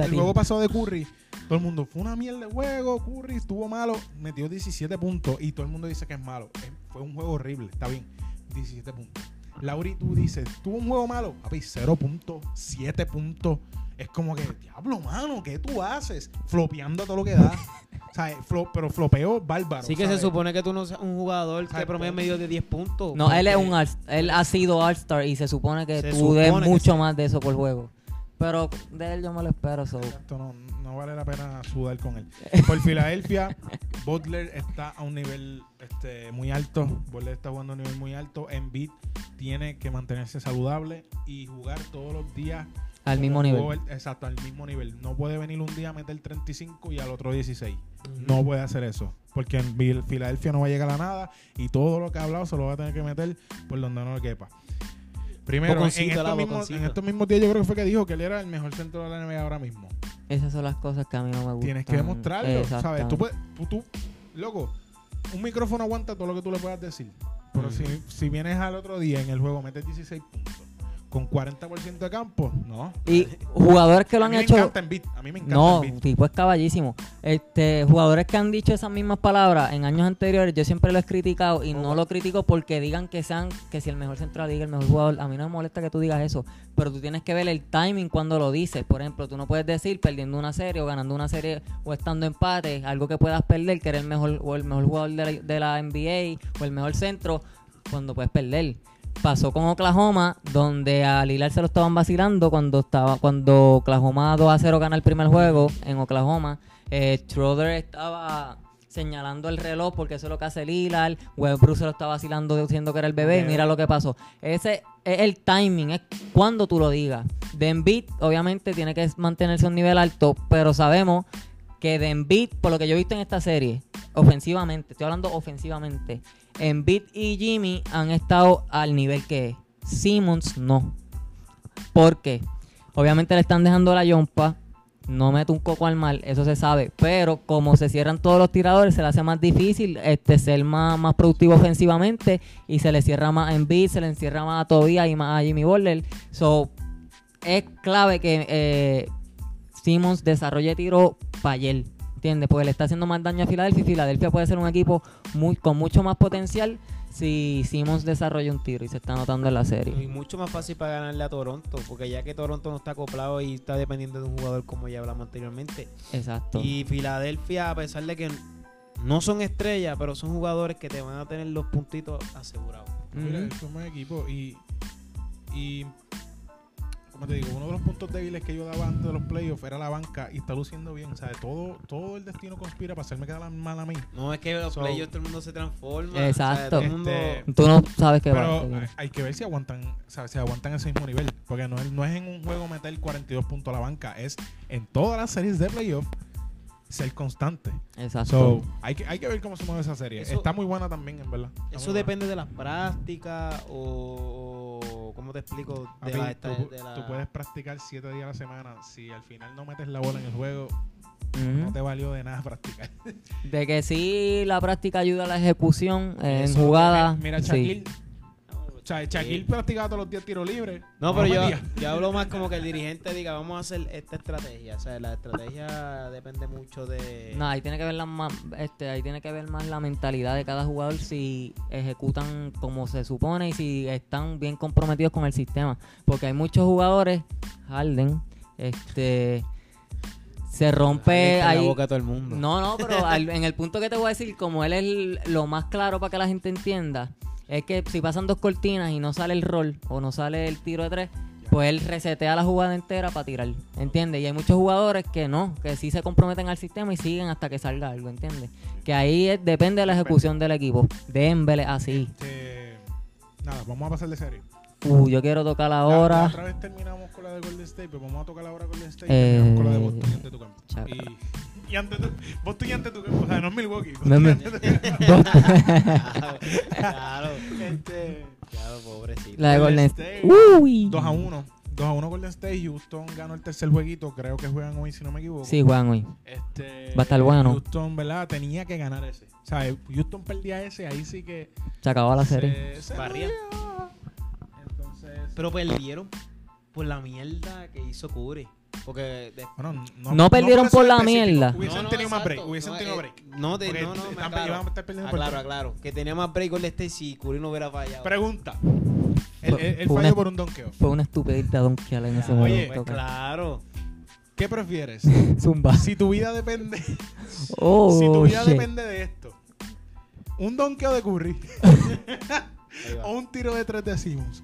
B: El juego pasado de Curry, todo el mundo fue una mierda de juego. Curry estuvo malo, metió 17 puntos y todo el mundo dice que es malo. Fue un juego horrible, está bien. 17 puntos. Lauri, tú dices, tuvo un juego malo, papi, 0 puntos, 7 puntos. Es como que, diablo, mano, ¿qué tú haces? Flopeando todo lo que da. O sea, flo- pero flopeo bárbaro.
A: Sí que se
B: ¿sabes?
A: supone que tú no seas un jugador que promedia medio de 10 puntos.
C: No, él es un all él ha sido All-Star y se supone que
A: Se
C: tú des
A: supone
C: mucho más de eso por juego. Pero de él yo me lo espero. So.
B: Exacto, no, no vale la pena sudar con él. Por Filadelfia, Butler está a un nivel este, muy alto. Butler está jugando a un nivel muy alto. Embiid tiene que mantenerse saludable y jugar todos los días
C: Al mismo nivel.
B: exacto, al mismo nivel. No puede venir un día a meter 35 y al otro 16.
A: Ujú.
B: No puede hacer eso. Porque en Filadelfia no va a llegar a nada y todo lo que ha hablado se lo va a tener que meter por donde no le quepa. Primero, en estos, mismos, en estos mismos días yo creo que fue que dijo que él era el mejor centro de la NBA ahora mismo.
C: Esas son las cosas que a mí no me gustan.
B: Tienes que demostrarlo, ¿sabes? Tú puedes, tú, tú- loco, un micrófono aguanta todo lo que tú le puedas decir. Pero si, si vienes al otro día en el juego, metes 16 puntos con 40% de campo, no.
C: Y jugadores que lo
B: a
C: han
B: mí
C: hecho.
B: me encanta Embiid, a mí me encanta
C: No, tipo es caballísimo. Este, jugadores que han dicho esas mismas palabras en años anteriores, yo siempre lo he criticado y no lo critico porque digan que sean que si el mejor la liga, el mejor jugador, a mí no me molesta que tú digas eso, pero tú tienes que ver el timing cuando lo dices. Por ejemplo, tú no puedes decir perdiendo una serie o ganando una serie o estando empate, algo que puedas perder, que eres el mejor o el mejor jugador de la, de la NBA o el mejor centro cuando puedes perder. Pasó con Oklahoma, donde a Lillard se lo estaban vacilando cuando estaba cuando Oklahoma 2 a 0 gana el primer juego en Oklahoma. Eh, Schroeder estaba señalando el reloj porque eso es lo que hace Lillard. Westbrook se lo estaba vacilando diciendo que era el bebé y mira lo que pasó. Ese es el timing, es cuando tú lo digas. De Embiid, obviamente, tiene que mantenerse a un nivel alto, pero sabemos que de Embiid, por lo que yo he visto en esta serie, ofensivamente, estoy hablando ofensivamente, Embiid y Jimmy han estado al nivel que es. Simmons no. ¿Por qué? Obviamente le están dejando la yompa. No mete un coco al mal, eso se sabe. Pero como se cierran todos los tiradores, se le hace más difícil este, ser más, más productivo ofensivamente. Y se le cierra más a Embiid, se le encierra más a Tobias y más a Jimmy Butler. So, es clave que eh, Simmons desarrolle tiro para ayer. ¿Entiendes? Porque le está haciendo más daño a Filadelfia y Filadelfia puede ser un equipo muy, con mucho más potencial si Simmons desarrolla un tiro y se está notando en la
A: Y
C: serie.
A: mucho más fácil para ganarle a Toronto, porque ya que Toronto no está acoplado y está dependiendo de un jugador como ya hablamos anteriormente.
C: Exacto.
A: Y Filadelfia, a pesar de que no son estrellas, pero son jugadores que te van a tener los puntitos asegurados.
B: Mira,
C: Ujú.
B: es un buen equipo y, y como te digo, uno de los puntos débiles que yo daba antes de los playoffs era la banca y está luciendo bien. O sea, todo, todo el destino conspira para hacerme quedar mal a mí.
A: No es que los
B: So-
A: playoffs todo el mundo se transforma.
C: Exacto.
A: todo el mundo...
B: Este,
C: Tú no sabes qué
B: Pero
C: va.
B: hay- hay que ver si aguantan, o sea, si aguantan ese mismo nivel. Porque no es, no es en un juego meter 42 puntos a la banca, es en todas las series de playoff ser constante.
C: Exacto.
B: So, hay que, hay que ver cómo se mueve esa serie.
A: Eso-
B: Está muy buena también, en verdad. Está
A: Eso depende de las prácticas o, o- ¿cómo te explico? De
B: Papi,
A: la, esta-
B: tú,
A: de la-
B: tú puedes practicar 7 días a la semana. Si al final no metes la bola en el juego, no te valió de nada practicar.
C: De que sí la práctica ayuda a la ejecución en
B: Eso,
C: jugada.
B: Mira,
C: sí.
B: O sea, Shaquille practicaba todos los días tiro libre.
A: No, pero yo, yo hablo más como que el dirigente diga, vamos a hacer esta estrategia. O sea, la estrategia depende mucho de...
C: No, ahí tiene que ver la más, este, ahí tiene que ver más la mentalidad de cada jugador si ejecutan como se supone y si están bien comprometidos con el sistema, porque hay muchos jugadores, Harden, este se rompe
A: en la
C: ahí.
A: boca de todo el mundo.
C: No, no, pero al- en el punto que te voy a decir, como él es el- lo más claro para que la gente entienda, es que si pasan dos cortinas y no sale el rol o no sale el tiro de tres, pues él resetea la jugada entera para tirar, ¿entiendes? Y hay muchos jugadores que no, que sí se comprometen al sistema y siguen hasta que salga algo, ¿entiendes? Que ahí es- depende de la ejecución del equipo. Denver es así.
B: Este, nada, vamos a pasar de serie.
C: Uh, yo quiero tocar
B: La, la
C: ahora.
B: otra vez terminamos con la de Golden State, pero vamos a tocar ahora Golden State y
C: Eh,
B: terminamos con la de Boston y ante tu campo.
C: chaca.
B: Y, y ante tu, Boston y ante tu campo, o sea, no es Milwaukee.
C: No es
A: claro.
B: Este,
A: Claro, pobrecito.
C: La de Golden State. Uy.
B: 2 a 1. 2 a 1 Golden State. Houston ganó el tercer jueguito. Creo que juegan hoy, si no me equivoco.
C: Sí, Juan, hoy.
B: Este,
C: Va a estar bueno.
B: Houston, ¿verdad? Tenía que ganar ese. O sea, Houston perdía ese, ahí sí que
C: Se acabó la serie.
B: se, se. Entonces,
A: Pero perdieron por la mierda que hizo Curry. Porque de-
B: bueno,
C: No perdieron
B: eso
C: por la
B: específico.
C: mierda.
B: Hubiesen
A: No, no,
B: tenido más
A: exacto.
B: break. Hubiesen
A: No,
B: tenido
A: eh,
B: break.
A: No, te, no, no,
B: están-
A: aclaro.
B: iban a estar perdiendo por
A: Aclaro,
B: tres.
A: aclaro. Que tenía más break Golden State si Curry no hubiera fallado.
B: Pregunta. El,
C: Fue-
B: el- el
C: fue
B: fallo
C: una-
B: por un donkeo.
C: Fue una estupidez de donkear en ese
B: Oye,
C: momento.
A: Pues
C: cara.
A: claro.
B: ¿Qué prefieres?
C: Zumba.
B: si tu vida depende,
C: Oh,
B: si tu vida
C: shit.
B: depende de esto, un donkeo de Curry o un tiro de tres de Simmons.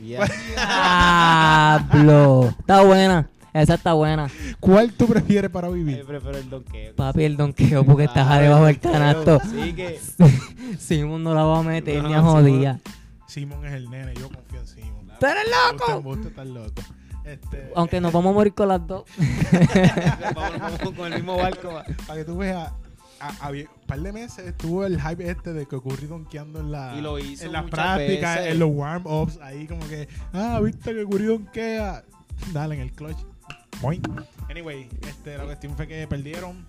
C: Diablo. Está buena. Esa está buena.
B: ¿Cuál tú prefieres para
A: Yo
B: vivir?
A: prefiero el donkeo.
C: Papi, el donqueo porque estás
A: Claro,
C: debajo
A: el
C: del canasto.
A: Sí que...
C: Simón no la va a meter
A: No,
C: ni a
A: Simón-
C: jodía.
B: Simon es el nene, yo confío en Simon.
C: ¡Tú eres loco!
B: Usted, usted está loco. Este,
C: Aunque nos vamos a morir con las dos.
A: Vamos, vamos con el mismo barco. va.
B: Para que tú veas, a, a- un par de meses estuvo el hype este de que ocurrió donkeando en la
A: Y lo hizo
B: en las prácticas, en los warm-ups, ahí como que, ah, viste que ocurrió donkea. Dale en el clutch. Anyway, este, la cuestión fue que perdieron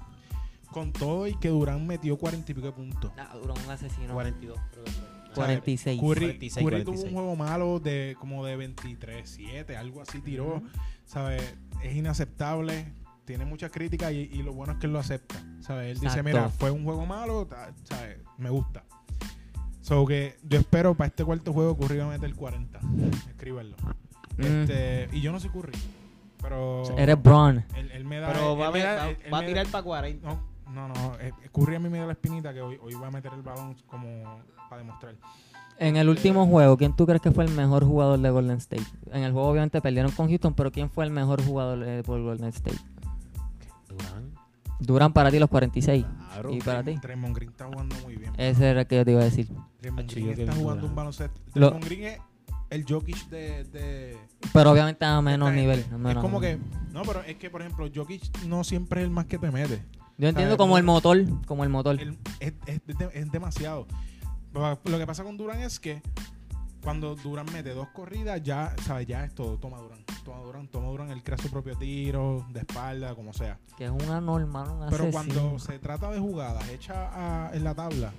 B: con todo y que Durán metió cuarenta y pico de puntos.
C: Ah, Duró un asesino.
A: 42, creo que fue.
B: sea,
C: 46.
B: Curry,
A: 46,
B: Curry
A: 46.
B: tuvo un juego malo de como de 23-7, algo así tiró. ¿Sabes? Es inaceptable. Tiene muchas críticas y, y lo bueno es que él lo acepta. ¿Sabes? Él dice, mira, fue un juego malo, ¿sabes? Me gusta. So que yo espero para este cuarto juego Curry va a meter 40. Escríbelo.
C: Mm.
B: Este, y yo no soy Curry. Pero
C: Eres Braun.
B: él, él me da.
A: Pero
B: él
A: va, a
B: me da-
A: va-
B: él- él
A: va a tirar para 40.
B: No, no, no. eh, Curry a mí me da la espinita que hoy, hoy va a meter el balón como para demostrar.
C: En el último juego, ¿quién tú crees que fue el mejor jugador de Golden State? En el juego obviamente perdieron con Houston, pero ¿quién fue el mejor jugador eh, por Golden State?
A: Durán.
C: Duran para ti los 46.
A: Claro.
C: ¿Y para ti?
B: Draymond Green está jugando muy bien.
C: Ese era el que yo te iba a decir.
A: Hacho,
B: Green está jugando
A: Durant.
B: un baloncesto.
C: Lo-
B: Draymond Green es el Jokic de, de
C: Pero obviamente a menos nivel.
B: gente.
C: a menos
B: es como
C: nivel.
B: que no, pero es que por ejemplo Jokic no siempre es el más que te mete.
C: Yo entiendo
B: ¿sabes?
C: como el motor. Como el motor.
B: Es, es es demasiado. Lo que pasa con Durán es que cuando Durán mete dos corridas, ya, ¿sabes? Ya es todo. Toma Durán. Toma Durán, toma Durán. Él crea su propio tiro, de espalda, como sea.
C: Que es una normal, un
B: Pero cuando se trata de jugadas hechas a- en la tabla,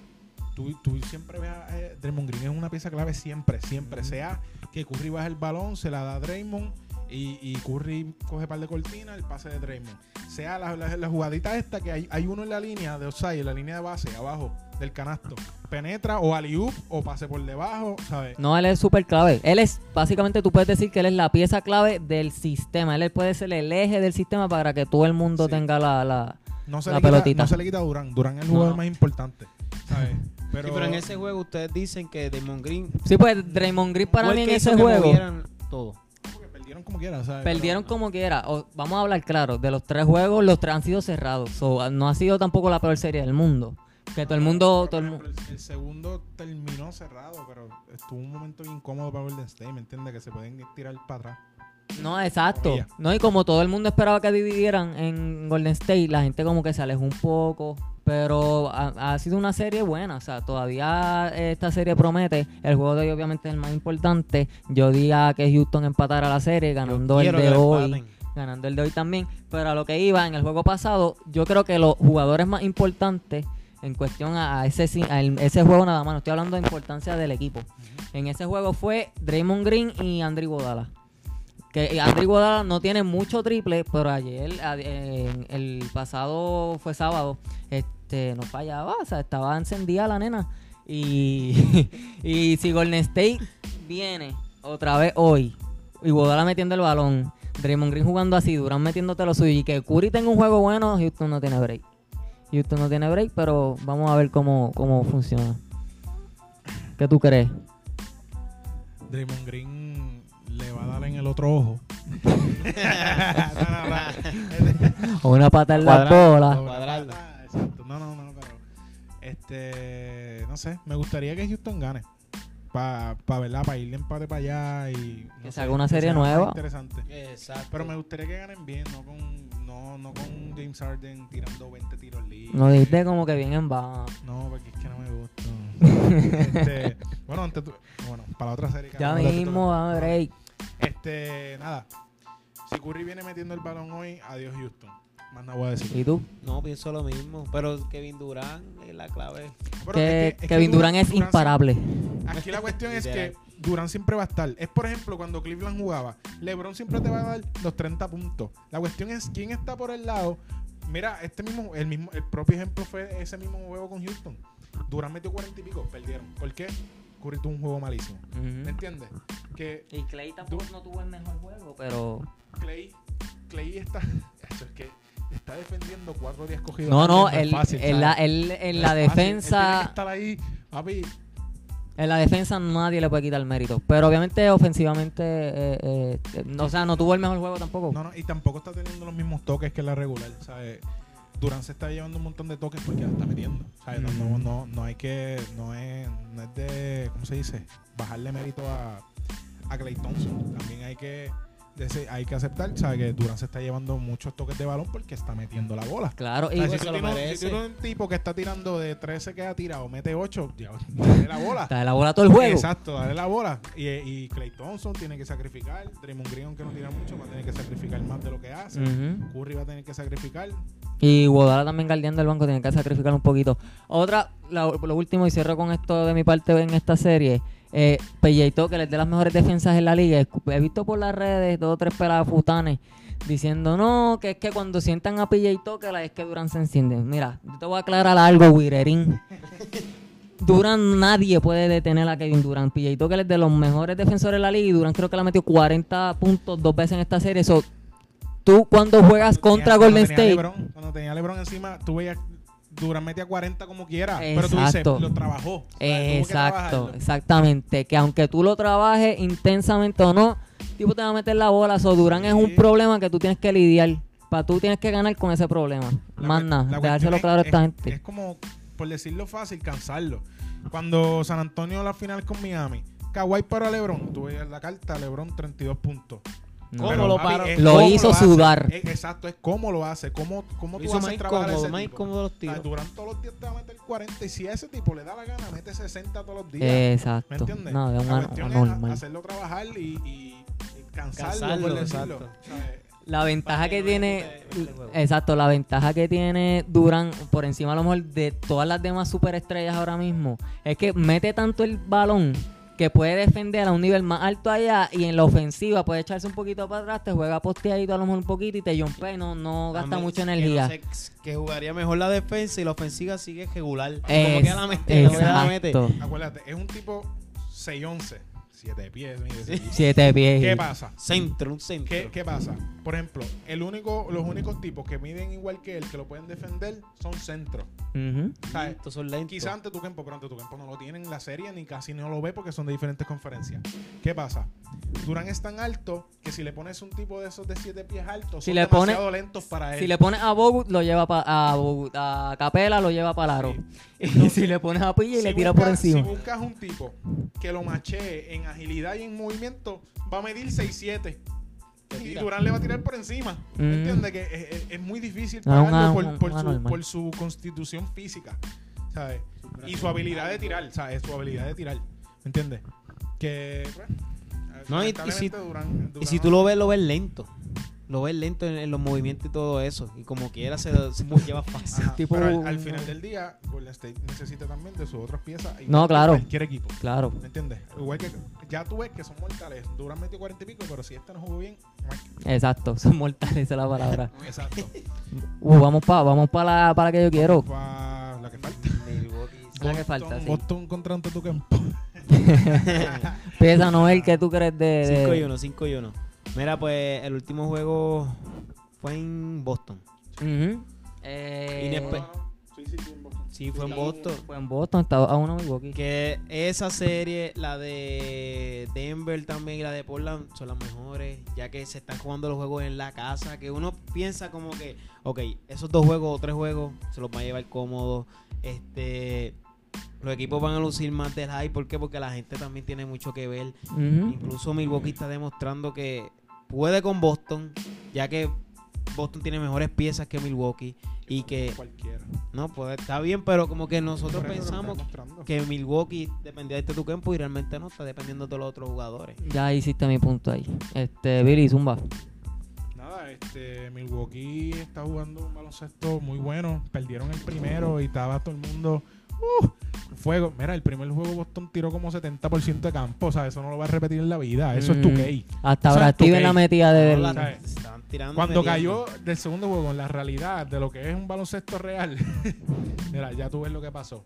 B: tú, tú siempre ves a eh, Draymond Green es una pieza clave siempre, siempre. Sea que Curry baja el balón, se la da a Draymond y, y Curry coge par de cortina, el pase de Draymond. Sea la, la- la jugadita esta que hay, hay uno en la línea de offside, en la línea de base, abajo del canasto. Penetra o alley-oop o pase por debajo, ¿sabes?
C: No, él es súper clave. Él es, básicamente tú puedes decir que él es la pieza clave del sistema. Él puede ser el eje del sistema para que todo el mundo
B: Sí.
C: tenga la... la...
B: No se,
C: La
B: le quita,
C: pelotita.
B: no se le quita a Durán. Durán es el jugador
C: no.
B: más importante, ¿sabes? Pero,
A: Sí, pero en ese juego ustedes dicen que Damon Green
C: Sí, pues Draymond Green para mí en ese juego...
A: todo.
B: porque perdieron como quiera, ¿sabes?
C: Perdieron
B: Pero-
C: como quiera. O- vamos a hablar claro. De los tres juegos, los tres han sido cerrados. So, no ha sido tampoco la peor serie del mundo. Que todo el mundo...
B: Pero,
C: Todo el
B: el, segundo terminó cerrado, pero estuvo un momento incómodo para Golden State, ¿me entiendes? Que se pueden tirar para atrás.
C: No, exacto.
B: Ella.
C: No, y como todo el mundo esperaba que dividieran en Golden State, la gente como que se alejó un poco. Pero ha, ha sido una serie buena. O sea, todavía esta serie promete. El juego de hoy obviamente es el más importante. Yo diría que Houston empatara la serie, ganando el de hoy. Ganando el de hoy también. Pero a lo que iba en el juego pasado, yo creo que los jugadores más importantes en cuestión a, ese, a ese juego nada más, no estoy hablando de importancia del equipo. En ese juego fue Draymond Green y Andrew Godala. Que Andrew Godala no tiene mucho triple, pero ayer, el pasado fue sábado, este no fallaba, o sea, estaba encendida la nena. Y, y si Golden State viene otra vez hoy, y Godala metiendo el balón, Draymond Green jugando así, Durán metiéndote lo suyo, y que Curry tenga un juego bueno, Houston no tiene break. Houston no tiene break, pero vamos a ver cómo, cómo funciona. ¿Qué tú crees?
B: Draymond Green le va a dar en el otro ojo.
C: O una pata en la.
B: Ah, exacto. No, no, no, pero este, no sé, me gustaría que Houston gane. para pa, ¿verdad? Pa irle empate para allá y...
C: Que
B: no
C: se haga una serie
B: sea
C: nueva.
B: Interesante.
A: Exacto.
B: Pero me gustaría que ganen bien, no con, no, no con James Harden tirando 20 tiros libres.
C: No dijiste como que bien en va.
B: No, porque es que no me gusta. este, bueno, antes tú- bueno, para la otra serie. que
C: Ya
B: de
C: mismo, break.
B: Este, nada. Si Curry viene metiendo el balón hoy, adiós Houston. Más nada voy a decir.
C: ¿Y tú?
A: No, pienso lo mismo. Pero Kevin Durant es la clave.
B: Pero
C: Que
B: es que- es que
C: Kevin Durant es imparable.
B: siempre- Aquí la cuestión es que Durant siempre va a estar. Es por ejemplo cuando Cleveland jugaba. LeBron siempre te va a dar los 30 puntos. La cuestión es quién está por el lado. Mira, este mismo, el mismo, el propio ejemplo fue ese mismo juego con Houston. Durant metió 40 y pico, perdieron. ¿Por qué? Curry tuvo un juego malísimo. ¿Me entiendes? Que
C: Y Clay tampoco no tuvo el mejor juego, pero...
B: Clay, Clay está, eso es que está defendiendo cuatro días cogidos.
C: No, no, él,
B: fácil,
C: en, la, él- en
B: No
C: la
B: es fácil. Él tiene que
C: defensa...
B: estar ahí, papi.
C: En la defensa nadie le puede quitar el mérito. Pero obviamente ofensivamente, eh, eh, eh, no, o sea, no tuvo el mejor juego tampoco.
B: No, no, y tampoco está teniendo los mismos toques que la regular, ¿sabes? Durant se está llevando un montón de toques porque la está metiendo. ¿sabes? No, no, no, no hay que, no es, no es de, ¿cómo se dice? Bajarle mérito a, a Clay Thompson. También hay que, ese- hay que aceptar, ¿sabes? Que Durant se está llevando muchos toques de balón porque está metiendo la bola.
C: Claro, y
B: O sea, si, tú
A: lo
B: tienes, si tú tienes un tipo que está tirando de 13 que ha tirado, mete 8, ya, dale la bola.
C: de la bola todo el juego.
B: Exacto, dale la bola. Y, y Clay Thompson tiene que sacrificar. Draymond Green, aunque no tira mucho, va a tener que sacrificar más de lo que hace. Curry va a tener que sacrificar.
C: Y Guadalajara también guardiando el banco tiene que sacrificar un poquito. Otra, la- lo último, y cierro con esto de mi parte en esta serie. Eh, PJ Tucker es de las mejores defensas en la liga. He visto por las redes dos o tres peladas futanes diciendo no, que es que cuando sientan a PJ Tucker es que Durant se enciende. Mira, yo te voy a aclarar algo, Wirerín. Durant nadie puede detener a Kevin Durant. PJ Tucker es de los mejores defensores de la liga y Durant creo que le ha metido 40 puntos dos veces en esta serie. So, tú cuando juegas
B: Cuando
C: contra
B: tenía-
C: Golden
B: cuando tenía
C: State...
B: LeBron, cuando tenía LeBron encima, tú veías Durant metía 40 como quiera. Pero tú dices,
C: Exacto.
B: lo trabajó.
C: Exacto, exactamente. Que aunque tú lo trabajes intensamente o no, tipo te va a meter la bola. So, Durán es un problema que tú tienes que lidiar. Para tú tienes que ganar con ese problema. Más nada, dejárselo claro a
B: es-
C: esta
B: es-
C: gente.
B: Es como, por decirlo fácil, cansarlo. Cuando San Antonio la final con Miami, Kawhi para LeBron, tú veías la carta, LeBron 32 puntos.
C: No.
A: ¿Cómo lo paró?
B: es
C: Lo
B: cómo
C: hizo
B: hace.
C: sudar.
B: Es- exacto, es cómo lo hace, cómo, cómo
A: Lo
B: tú
A: hizo
B: haces
A: más
B: trabajar a
A: incómodo,
B: ese
A: más
B: tipo.
A: incómodo los
B: O sea,
A: tiros.
B: Durant todos los días te va a meter 40 y si a ese tipo le da la gana, mete 60 todos los días.
C: Exacto.
B: ¿Me entiendes?
C: No, de un
B: la es
C: anormal.
B: hacerlo trabajar y, y- y cansarlo,
A: Cansarlo,
B: por decirlo.
A: exacto.
B: O sea,
C: La ventaja
A: que
C: tiene,
A: juego.
C: exacto, la ventaja que tiene Durán por encima a lo mejor de todas las demás superestrellas ahora mismo es que mete tanto el balón que puede defender a un nivel más alto allá y en la ofensiva puede echarse un poquito para atrás, te juega posteadito a lo mejor un poquito y te jumpea y no, no gasta
A: También
C: mucha
A: que
C: energía.
A: no sé, que jugaría mejor la defensa y la ofensiva sigue regular.
C: Es-
A: como que la mete, como que la mete.
B: acuérdate, es un tipo 6'11", 7 pies. mide,
A: Sí.
C: Siete pies.
B: ¿Qué pasa?
A: Centro, un centro.
B: ¿Qué, qué pasa? Por ejemplo, el único, los únicos tipos que miden igual que él, que lo pueden defender, son centros.
C: Ujú.
B: ¿sabes?
A: Estos son lentos.
B: Quizá ante tu campo, pero ante tu campo no lo tienen en la serie ni casi no lo ve porque son de diferentes conferencias. ¿Qué pasa? Durán es tan alto que si le pones un tipo de esos de 7 pies altos,
C: Si
B: son
C: le pone-
B: demasiado lentos para él.
C: Si le pones a Bogut, lo lleva pa- a Bogut, a Capela lo lleva para aro.
B: Sí.
C: Y si le pones a Pilla y
B: Si
C: le tira por encima.
B: Si buscas un tipo que lo machee en agilidad y en movimiento, va a medir 6'7".
A: Te
B: Y. Durán le va a tirar por encima.
C: Mm.
B: Que es, es- es muy difícil
C: No,
B: por, su, por su constitución física. ¿Sabes? Y su habilidad de tirar. ¿Sabes? Su habilidad de tirar. ¿Me entiendes? Que. pues,
A: No, y- y
B: lamentablemente
A: si-
B: Durán-
A: Y
B: Durán
A: si
B: no-
A: tú lo ves, lo ves lento. Lo ves lento en, en los movimientos y todo eso. Y como quiera se, se lleva fácil.
B: Ajá,
C: tipo-
B: pero al, al final del día, Golden State necesita también de sus otras piezas.
C: No, claro.
B: Cualquier equipo.
C: Claro.
B: ¿Me entiendes? Igual que ya tú ves que son mortales. Durán metió 40 y pico, pero si este no jugó bien,
C: Exacto. Son mortales, esa es la palabra.
B: exacto.
C: Uh, vamos para vamos pa la, pa la que yo quiero.
B: Pa- la que falta.
A: Milwaukee.
C: La que falta, sí.
B: Boston contra Antetokounmpo.
C: Piensa, Noel, ¿qué tú crees de...? de-
A: 5 y 1, 5 y 1. Mira, pues el último juego fue en Boston.
C: Ujú. Eh,
A: Inespe-
B: Sí, sí, sí, en Boston.
A: Sí, fue en Boston.
C: Fue en Boston, estaba a uno Milwaukee.
A: Que esa serie, la de Denver también y la de Portland son las mejores, ya que se están jugando los juegos en la casa, que uno piensa como que, ok, esos dos juegos o tres juegos se los va a llevar cómodo. Este, los equipos van a lucir más del high. ¿Por qué? Porque la gente también tiene mucho que ver. Incluso Milwaukee está demostrando que puede con Boston, ya que Boston tiene mejores piezas que Milwaukee y que
B: Cualquiera.
A: no puede está bien, pero como que nosotros pensamos que Milwaukee dependía de tu campo y realmente no está dependiendo de los otros jugadores.
C: Ya hiciste mi punto ahí. Este, Billy, Zumba.
B: Nada, este, Milwaukee está jugando un baloncesto muy bueno. Perdieron el primero y estaba todo el mundo. ¡Uh! fuego. Mira, el primer juego Boston tiró como 70% de campo. O sea, eso no lo va a repetir en la vida. Eso es tu
C: Mm.
B: key.
C: Hasta ahora
B: qué-
C: la metía de
A: No, la-
B: Cuando
A: metiendo.
B: cayó del segundo juego en la realidad de lo que es un baloncesto real, mira, ya tú ves lo que pasó.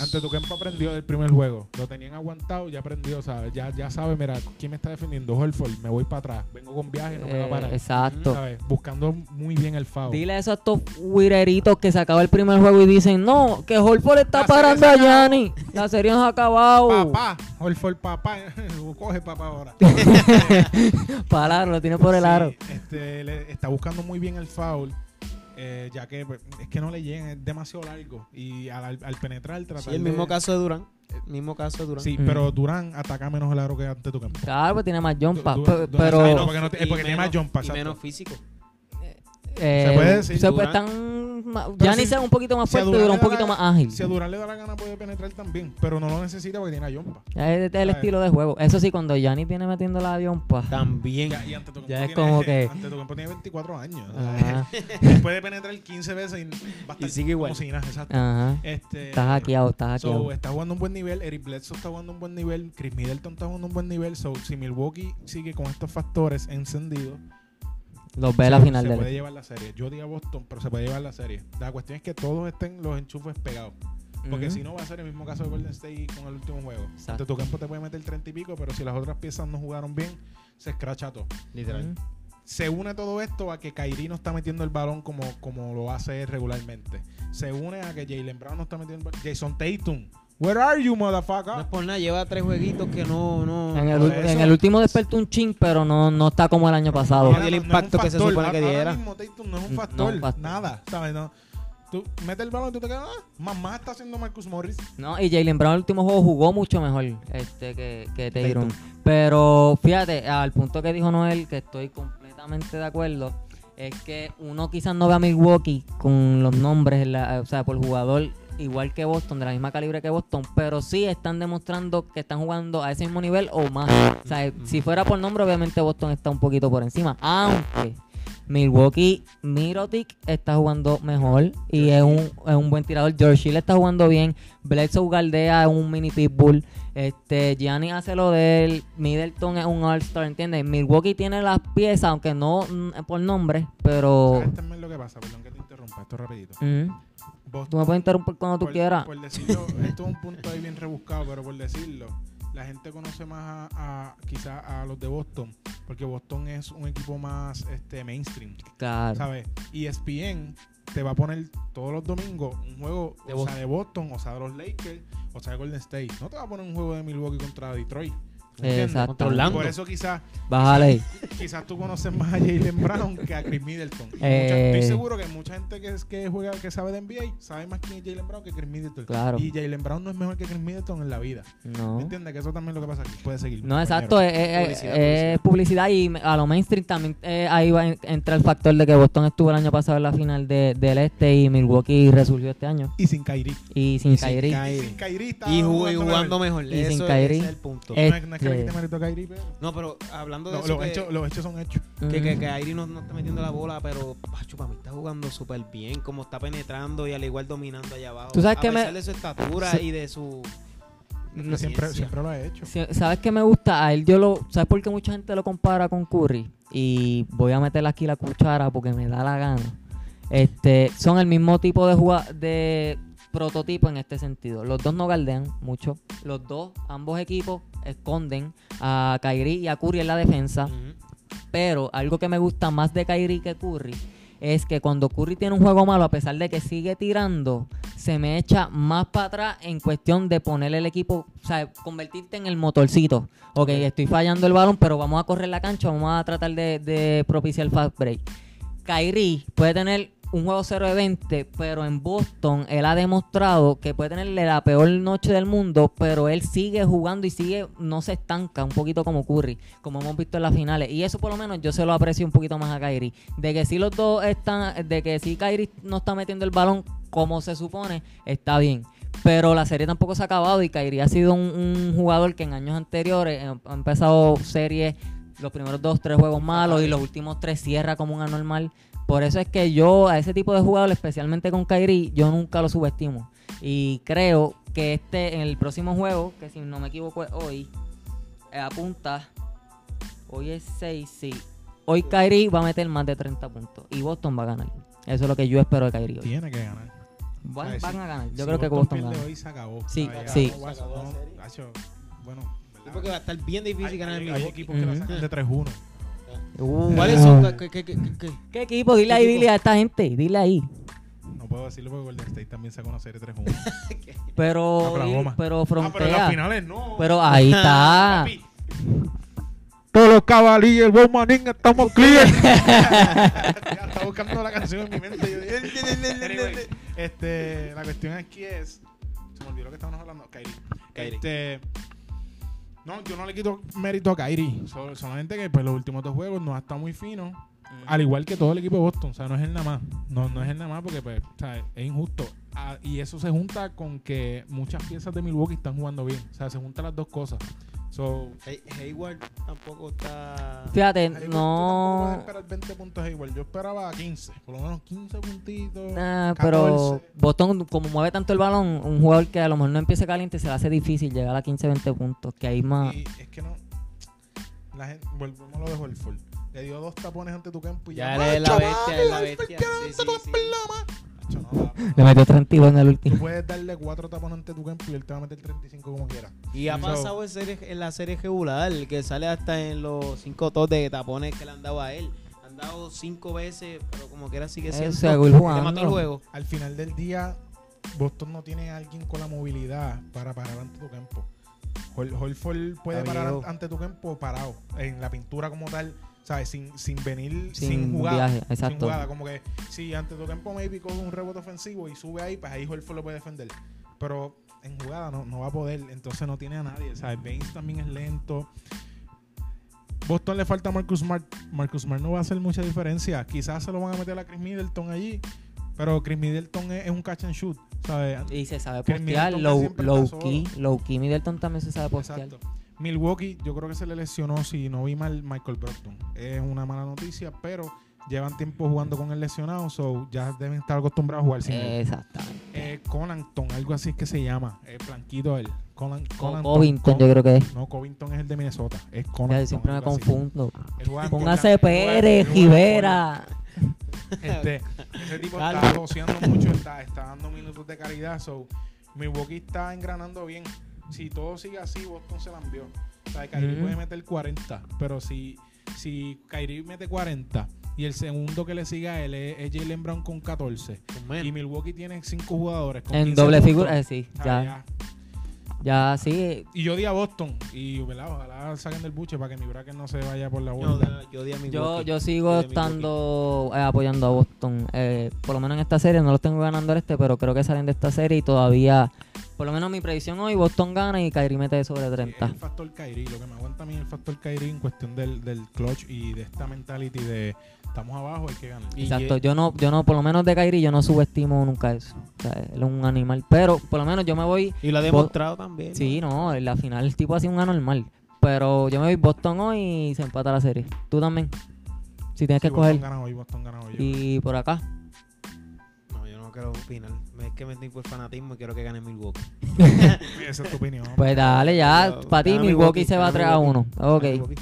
B: Ante tu campo aprendió del primer juego. Lo tenían aguantado, ya aprendió, ¿sabes? Ya, ya sabe, mira, ¿quién me está defendiendo? Horford, me voy para atrás. Vengo con viaje, no me va a
C: Eh,
B: parar.
C: exacto.
B: ¿Sabes? Buscando muy bien el foul.
C: Dile eso a estos wireritos que se acaba el primer juego y dicen, no, que Holford está
B: La
C: parando a. Yanni. La serie no se ha acabado.
B: Papá, Horford, papá. Coge papá ahora.
C: Parar, lo tiene por el
B: Sí,
C: aro.
B: este, le- está buscando muy bien el foul. Eh, ya que pues, es que no le llegan, es demasiado largo. Y al, penetrar, tratar
A: Sí, el
B: de-
A: mismo caso de Durán. El mismo caso de Durán.
B: Sí,
C: Mm.
B: pero Durán ataca menos el aro que ante tu campo.
C: Claro, pues tiene más jump
B: Du-
C: pero...
B: Menos- porque no te-
A: Y
B: porque tiene más jump pass,
A: Y
B: exacto.
A: menos físico.
C: Eh,
B: se puede decir,
C: se puede-
B: Pero
C: Yanni
B: si-
C: sea un poquito más
B: si
C: fuerte y
B: Durant
C: Durant un poquito
B: la-
C: más ágil.
B: Si a Durán le da la gana puede penetrar también, pero no lo necesita porque tiene a Jumpa.
C: Este es el estilo de juego. Eso sí, cuando Yanni viene metiendo la pass.
A: También.
B: Ya, y ante tu
C: Ya
B: campo
C: es
B: tiene-
C: como que-
B: Ante tu campo tiene 24 años.
C: Ajá,
B: puede penetrar 15 veces y va a estar
A: Y sigue igual.
B: como si nada, exacto.
C: ajá.
B: Este,
C: Estás hackeado, estás
B: So,
C: hackeado.
B: está jugando un buen nivel, Eric Bledsoe está jugando un buen nivel, Chris Middleton está jugando un buen nivel. So, si Milwaukee sigue con estos factores encendidos,
C: Los ve a la
B: se,
C: final
B: se
C: del
B: puede llevar la serie. Yo digo a Boston, pero se puede llevar la serie. La cuestión es que todos estén los enchufes pegados. Porque si no va a ser el mismo caso de Golden State con el último juego.
C: Exacto.
B: Ante tu campo te puede meter 30 y pico, pero si las otras piezas no jugaron bien, se escracha todo.
A: Literal.
B: Se une todo esto a que Kyrie no está metiendo el balón como, como lo hace él regularmente. Se une a que Jalen Brown no está metiendo el balón. Jason Tatum. Where are you,
A: No es
B: motherfucker?
A: por nada, lleva tres jueguitos que no. no
C: En el, en el último despertó un chin, pero no, no está como el año pasado.
A: No dio el
B: es un
A: impacto que se supone que
B: Ahora
A: diera.
B: mismo Tatum no es un
C: No,
B: factor.
C: un factor.
B: Nada. ¿Sabes? No. Tú metes el balón y tú te quedas. Ah, mamá está haciendo Marcus Morris.
C: No, y Jalen Brown el último juego jugó mucho mejor este que, que Tatum. Pero fíjate, al punto que dijo Noel, que estoy completamente de acuerdo, es que uno quizás no ve a Milwaukee con los nombres, en la- o sea, por jugador igual que Boston, de la misma calibre que Boston, pero sí están demostrando que están jugando a ese mismo nivel o más. O sea, si fuera por nombre, obviamente Boston está un poquito por encima, aunque Milwaukee Mirotic está jugando mejor y es un, es un buen tirador. George Hill está jugando bien. Bledsoe Galdea es un mini pitbull. Este, Gianni hace lo de él. Middleton es un all-star, ¿entiendes? Milwaukee tiene las piezas, aunque no mm, por nombre, pero...
B: ¿Sabes también lo que pasa? Perdón que te interrumpa. Esto rapidito. Boston-
C: Tú me puedes interrumpir cuando tú
B: por,
C: quieras.
B: Por decirlo, esto es un punto ahí bien rebuscado, pero por decirlo, la gente conoce más a, a quizás a los de Boston, porque Boston es un equipo más este mainstream,
C: Claro.
B: ¿sabes? Y ESPN te va a poner todos los domingos un juego
A: De
B: o
A: Boston.
B: sea de Boston, o sea de los Lakers, o sea de Golden State. No te va a poner un juego de Milwaukee contra Detroit.
C: Exacto.
B: Por eso quizás
C: Bájale.
B: quizás tú conoces más a Jalen Brown que a Chris Middleton.
C: Eh.
B: estoy seguro que mucha gente que, es, que juega, que sabe de NBA, sabe más quién es Jalen Brown que Chris Middleton.
C: Claro.
B: Y Jalen Brown no es mejor que Chris Middleton en la vida.
C: No.
B: ¿Me entiendes? Que eso también es lo que pasa aquí. Puede seguir.
C: No, exacto, es,
A: Publicidad,
C: es publicidad y a lo mainstream también eh, ahí va en- entra el factor de que Boston estuvo el año pasado en la final de- del este y Milwaukee resurgió este año
B: Y sin Kyrie.
C: y sin
A: Y sin
C: Kyrie.
B: Y sin Kyrie
A: Y jugando
B: mejor.
C: Y sin Kyrie.
A: ese es el punto.
C: Eh,
B: No es, no es que le
C: Este-
B: quite mérito a Kyrie, pero
A: No, pero hablando de
B: no,
A: eso,
B: los,
A: que,
B: hechos, los hechos son hechos.
A: que, que, que Airi no, no está metiendo la bola, pero Pacho, para mí está jugando súper bien, como está penetrando y al igual dominando allá abajo.
C: Tú sabes
A: a
C: que me-
A: de su estatura
C: Sí.
A: y de su...
C: No,
B: siempre, lo ha hecho.
C: ¿Sabes qué me gusta? A él yo lo... ¿Sabes por qué mucha gente lo compara con Curry? Y voy a meterle aquí la cuchara porque me da la gana. Este, son el mismo tipo de de prototipo en este sentido. Los dos no galdean mucho. Los dos, ambos equipos, esconden a Kyrie y a Curry en la defensa. Pero algo que me gusta más de Kyrie que Curry es que cuando Curry tiene un juego malo, a pesar de que sigue tirando, se me echa más para atrás en cuestión de ponerle el equipo, o sea, convertirte en el motorcito. Ok, estoy fallando el balón, pero vamos a correr la cancha, vamos a tratar de, de propiciar el fast break. Kyrie puede tener un juego 0 de 20, pero en Boston él ha demostrado que puede tenerle la peor noche del mundo, pero él sigue jugando y sigue, no se estanca, un poquito como Curry, como hemos visto en las finales. Y eso por lo menos yo se lo aprecio un poquito más a Kyrie. De que si los dos están, de que si Kyrie no está metiendo el balón como se supone, está bien. Pero la serie tampoco se ha acabado y Kyrie ha sido un, un jugador que en años anteriores ha empezado series, los primeros dos, tres juegos malos y los últimos tres cierra como un anormal. Por eso es que yo a ese tipo de jugador, especialmente con Kyrie, yo nunca lo subestimo. Y creo que este, en el próximo juego, que si no me equivoco es hoy, eh, apunta, hoy es 6, sí. Hoy Kyrie va a meter más de 30 puntos y Boston va a ganar. Eso es lo que yo espero de Kyrie hoy.
B: Tiene que ganar.
C: Van,
B: ¿Sabes?
C: van
B: Si-
C: a ganar. Yo
B: si
C: creo que
B: Boston
C: Boston
B: pierde
C: gana.
B: hoy, se acabó.
C: Sí,
B: ¿sabes?
C: sí.
B: No,
A: Se acabó
B: no, bueno.
A: Porque va a estar bien difícil
B: hay,
A: ganar
B: hay-
A: el
B: hay equipos que la
C: Ujú.
B: sacan de 3-1.
C: Uh.
A: ¿Cuáles son? ¿Qué, qué, qué, qué-
C: equipo? Dile ahí. Billy, a esta gente. Dile ahí.
B: No puedo decirlo porque Golden State también sacó una serie 3-1.
C: Pero,
B: Oklahoma.
C: pero
B: Ah, pero en
C: frontea.
B: las finales no.
C: Pero ahí está.
B: Papi. Todos los caballeros, el Manín, estamos clear. ya está buscando la canción en mi mente. Yo dije, Anyway, este, la cuestión aquí es. Se me olvidó lo que estábamos hablando. Kyrie. Este. No, yo no le quito mérito a Kyrie. Sol- solamente que pues, los últimos dos juegos no ha estado muy fino. Al igual que todo el equipo de Boston. O sea, no es el nada más. No, no es el nada más porque pues, o sea, es injusto. Ah, y eso se junta con que muchas piezas de Milwaukee están jugando bien. O sea, se juntan las dos cosas. So,
A: Hay- Hayward tampoco está.
C: Fíjate,
B: Hayward, tú tampoco puedes
C: no.
B: esperar 20 puntos Hayward. Yo esperaba 15. Por lo menos 15 puntitos.
C: Nah, pero
B: 14.
C: Boston, como mueve tanto el balón, un jugador que a lo mejor no empiece caliente, se le hace difícil llegar a 15, 20 puntos. Que ahí más.
B: Y es que no. La gente, volvemos a lo de Horford. Le dio dos tapones ante tu campo y
A: Ya
B: ya.
A: él es la
B: ¡Macho,
A: bestia, es la bestia! sí.
B: No, va.
C: Le metió 32 en el
B: Tú
C: último.
B: puedes darle cuatro tapones ante tu campo y él te va a meter 35 como quiera.
A: Y ha
B: So-
A: pasado en, serie- en la serie regular, que sale hasta en los cinco tos de tapones que le han dado a él. Han dado cinco veces, pero como quiera sigue siendo. le
C: jugando.
A: mató el juego.
B: Al final del día, Boston no tiene a alguien con la movilidad para parar ante tu campo. Hol- Horford puede parar ante tu campo parado, en la pintura como tal, ¿sabes? Sin, sin venir,
C: Sin
B: sin, jugada.
C: viaje, exacto.
B: Sin jugada, como que si ante tu campo maybe coge un rebote ofensivo y sube ahí, pues ahí Horford lo puede defender. Pero en jugada no, no va a poder, entonces no tiene a nadie, ¿sabes? Baines también es lento. Boston le falta a Marcus Smart. Marcus Smart no va a hacer mucha diferencia. Quizás se lo van a meter a Chris Middleton allí, pero Chris Middleton es, es un catch and shoot, ¿sabes?
C: Y se sabe postear.
B: Middleton
C: Low, low key. Low key. Middleton también se sabe postear.
B: Exacto. Milwaukee, yo creo que se le lesionó, si no vi mal, Michael Brockton. Es una mala noticia, pero llevan tiempo jugando con el lesionado, so ya deben estar acostumbrados a jugar sin él.
C: Exactamente.
B: Eh, Conanton, algo así es que se llama. Eh, blanquito él. Conan, Conanton.
C: Covington, yo creo que es.
B: No, Covington es el de Minnesota. Es
C: Ya,
B: Conanton.
C: siempre me confundo. Póngase Pérez, Rivera.
B: Este, ese tipo está joseando mucho, está, está dando minutos de calidad. So, Milwaukee está engranando bien. Si todo sigue así, Boston se la envió. O sea, Kyrie puede meter 40, pero si, si Kyrie mete 40 y el segundo que le sigue a él es, es Jalen Brown con 14
A: Con menos.
B: y Milwaukee tiene 5 jugadores con
C: En
B: 15
C: doble
B: puntos,
C: figura. eh, sí,
B: o sea,
C: ya. Ya, sí.
B: Y yo di a Boston y ¿verdad? ojalá saquen del buche para que mi bracket no se vaya por la
A: Yo,
B: vuelta.
A: yo di a mi
C: Yo, yo sigo
A: Yo
C: estando eh, apoyando a Boston. Eh, por lo menos en esta serie, no los tengo ganando este, pero creo que salen de esta serie y todavía, por lo menos mi predicción hoy, Boston gana y Kyrie mete sobre 30.
B: El factor Kyrie, lo que me aguanta a mí es el factor Kyrie en cuestión del, del clutch y de esta mentality de estamos abajo, hay que ganar.
A: Y-
C: Exacto, yo no, yo no, por lo menos de Kyrie, yo no subestimo nunca eso. O sea, él es un animal. Pero por lo menos yo me voy.
A: Y lo ha demostrado también.
C: Sí, no, en la final el tipo ha sido un anormal. Pero yo me voy Boston hoy y se empata la serie. Tú también. Si tienes
B: Sí,
C: que escoger.
B: Boston gana hoy, Boston gana hoy. yo
C: Y por acá.
A: Quiero opinar. Es que me estoy por fanatismo y quiero que gane Milwaukee.
B: Esa es tu opinión.
C: Pues dale, ya. Para ti, Milwaukee se va
A: gana
C: 3 a 1.
A: Milwaukee,
C: Ok.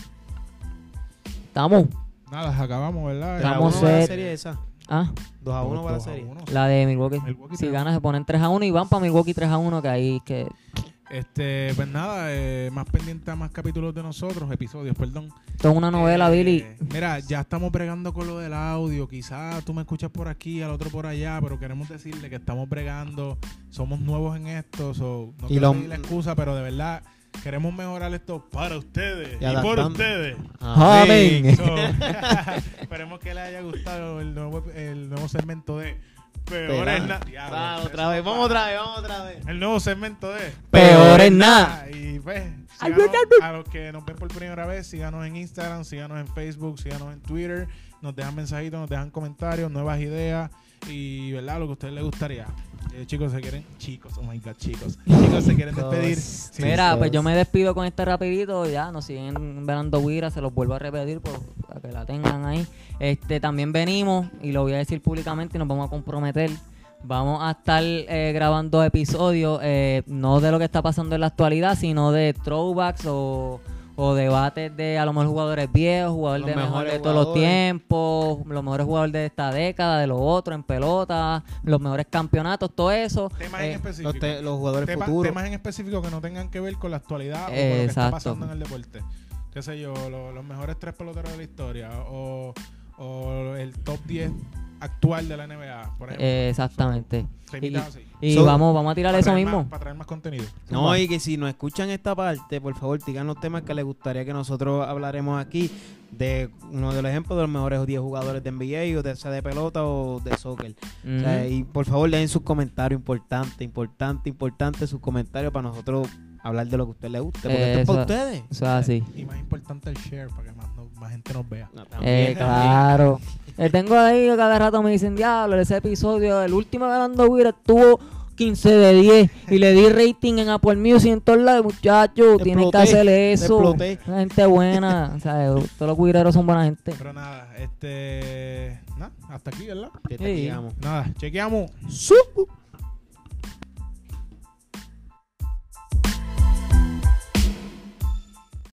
C: Estamos.
B: Nada, acabamos, ¿verdad?
A: A uno va la
C: set.
A: serie esa.
C: Ah,
A: 2 a 1
B: Dos-
A: va la
B: a
A: serie.
B: uno.
C: la de Milwaukee.
B: Milwaukee
C: Si
B: tres a
C: gana se ponen 3 a 1 y van para Milwaukee 3 a 1, que ahí que
B: Este, pues nada, eh, más pendiente a más capítulos de nosotros, episodios, perdón.
C: esto es una novela,
B: Eh,
C: Billy.
B: Mira, ya estamos bregando con lo del audio. Quizás tú me escuchas por aquí, al otro por allá, pero queremos decirle que estamos bregando. Somos nuevos en esto. so, no
A: Y
B: quiero
A: lo-
B: la excusa, pero de verdad queremos mejorar esto para ustedes
A: Y
B: y, por ustedes.
C: Amén.
B: So, esperemos que les haya gustado el nuevo, el nuevo segmento de Peores
A: Pela.
B: Nada.
A: Ah, otra vez, vamos otra vez, vamos otra vez.
B: El nuevo segmento de
C: Peor es nada.
B: Y pues, síganos, a los que nos ven por primera vez, síganos en Instagram, síganos en Facebook, síganos en Twitter, nos dejan mensajitos, nos dejan comentarios, nuevas ideas y, ¿verdad? Lo que a ustedes les gustaría. Eh, chicos, se quieren, chicos, oh my god, chicos, chicos, se quieren despedir. Sí,
C: Mira,
A: sí.
C: pues yo me despido con este rapidito, ya nos siguen velando Wira, se los vuelvo a repetir por, para que la tengan ahí. Este también venimos, y lo voy a decir públicamente y nos vamos a comprometer. Vamos a estar eh, grabando episodios, eh, no de lo que está pasando en la actualidad, sino de throwbacks o, o debates de a lo mejor jugadores viejos, jugadores
A: Los
C: de mejor
A: mejores
C: de todos los tiempos, los mejores jugadores de esta década, de los otros en pelota, los mejores campeonatos, todo eso.
B: Temas
C: Eh,
B: en específico.
A: Los, te- los jugadores
B: Tema-
A: futuros.
B: temas en específico que no tengan que ver con la actualidad o con lo que está pasando en el deporte. Qué sé yo, lo- los mejores tres peloteros de la historia o, o el top 10 actual de la NBA, por ejemplo.
C: Eh, exactamente. Y-
B: así.
C: Y
A: So,
C: vamos, vamos a tirar
B: Para
C: eso mismo.
B: más- para traer más contenido.
A: No, y que si nos escuchan esta parte, por favor, digan los temas que les gustaría que nosotros hablaremos aquí de uno de los ejemplos de los mejores 10 jugadores de NBA o de sea de pelota o de soccer. O sea,
C: Ujú.
A: y por favor, dejen sus comentarios, importante, importante, importante sus comentarios para nosotros hablar de lo que a usted le guste, porque esto es para ustedes.
C: Eso es así.
B: Y más importante el share para que más, no- más gente nos vea.
A: No,
C: Eh, claro. Eh, tengo ahí que cada rato me dicen, diablo, ese episodio, el último ganando Wira estuvo 15 de 10 y le di rating en Apple Music en todos lados, muchachos, tienen que hacerle eso.
A: exploté.
C: Una gente buena, o sea, todos los guireros son buena gente.
B: Pero nada, este. Nada, hasta aquí, ¿verdad?
A: Te
C: Sí.
B: Nada, chequeamos.
A: Sup.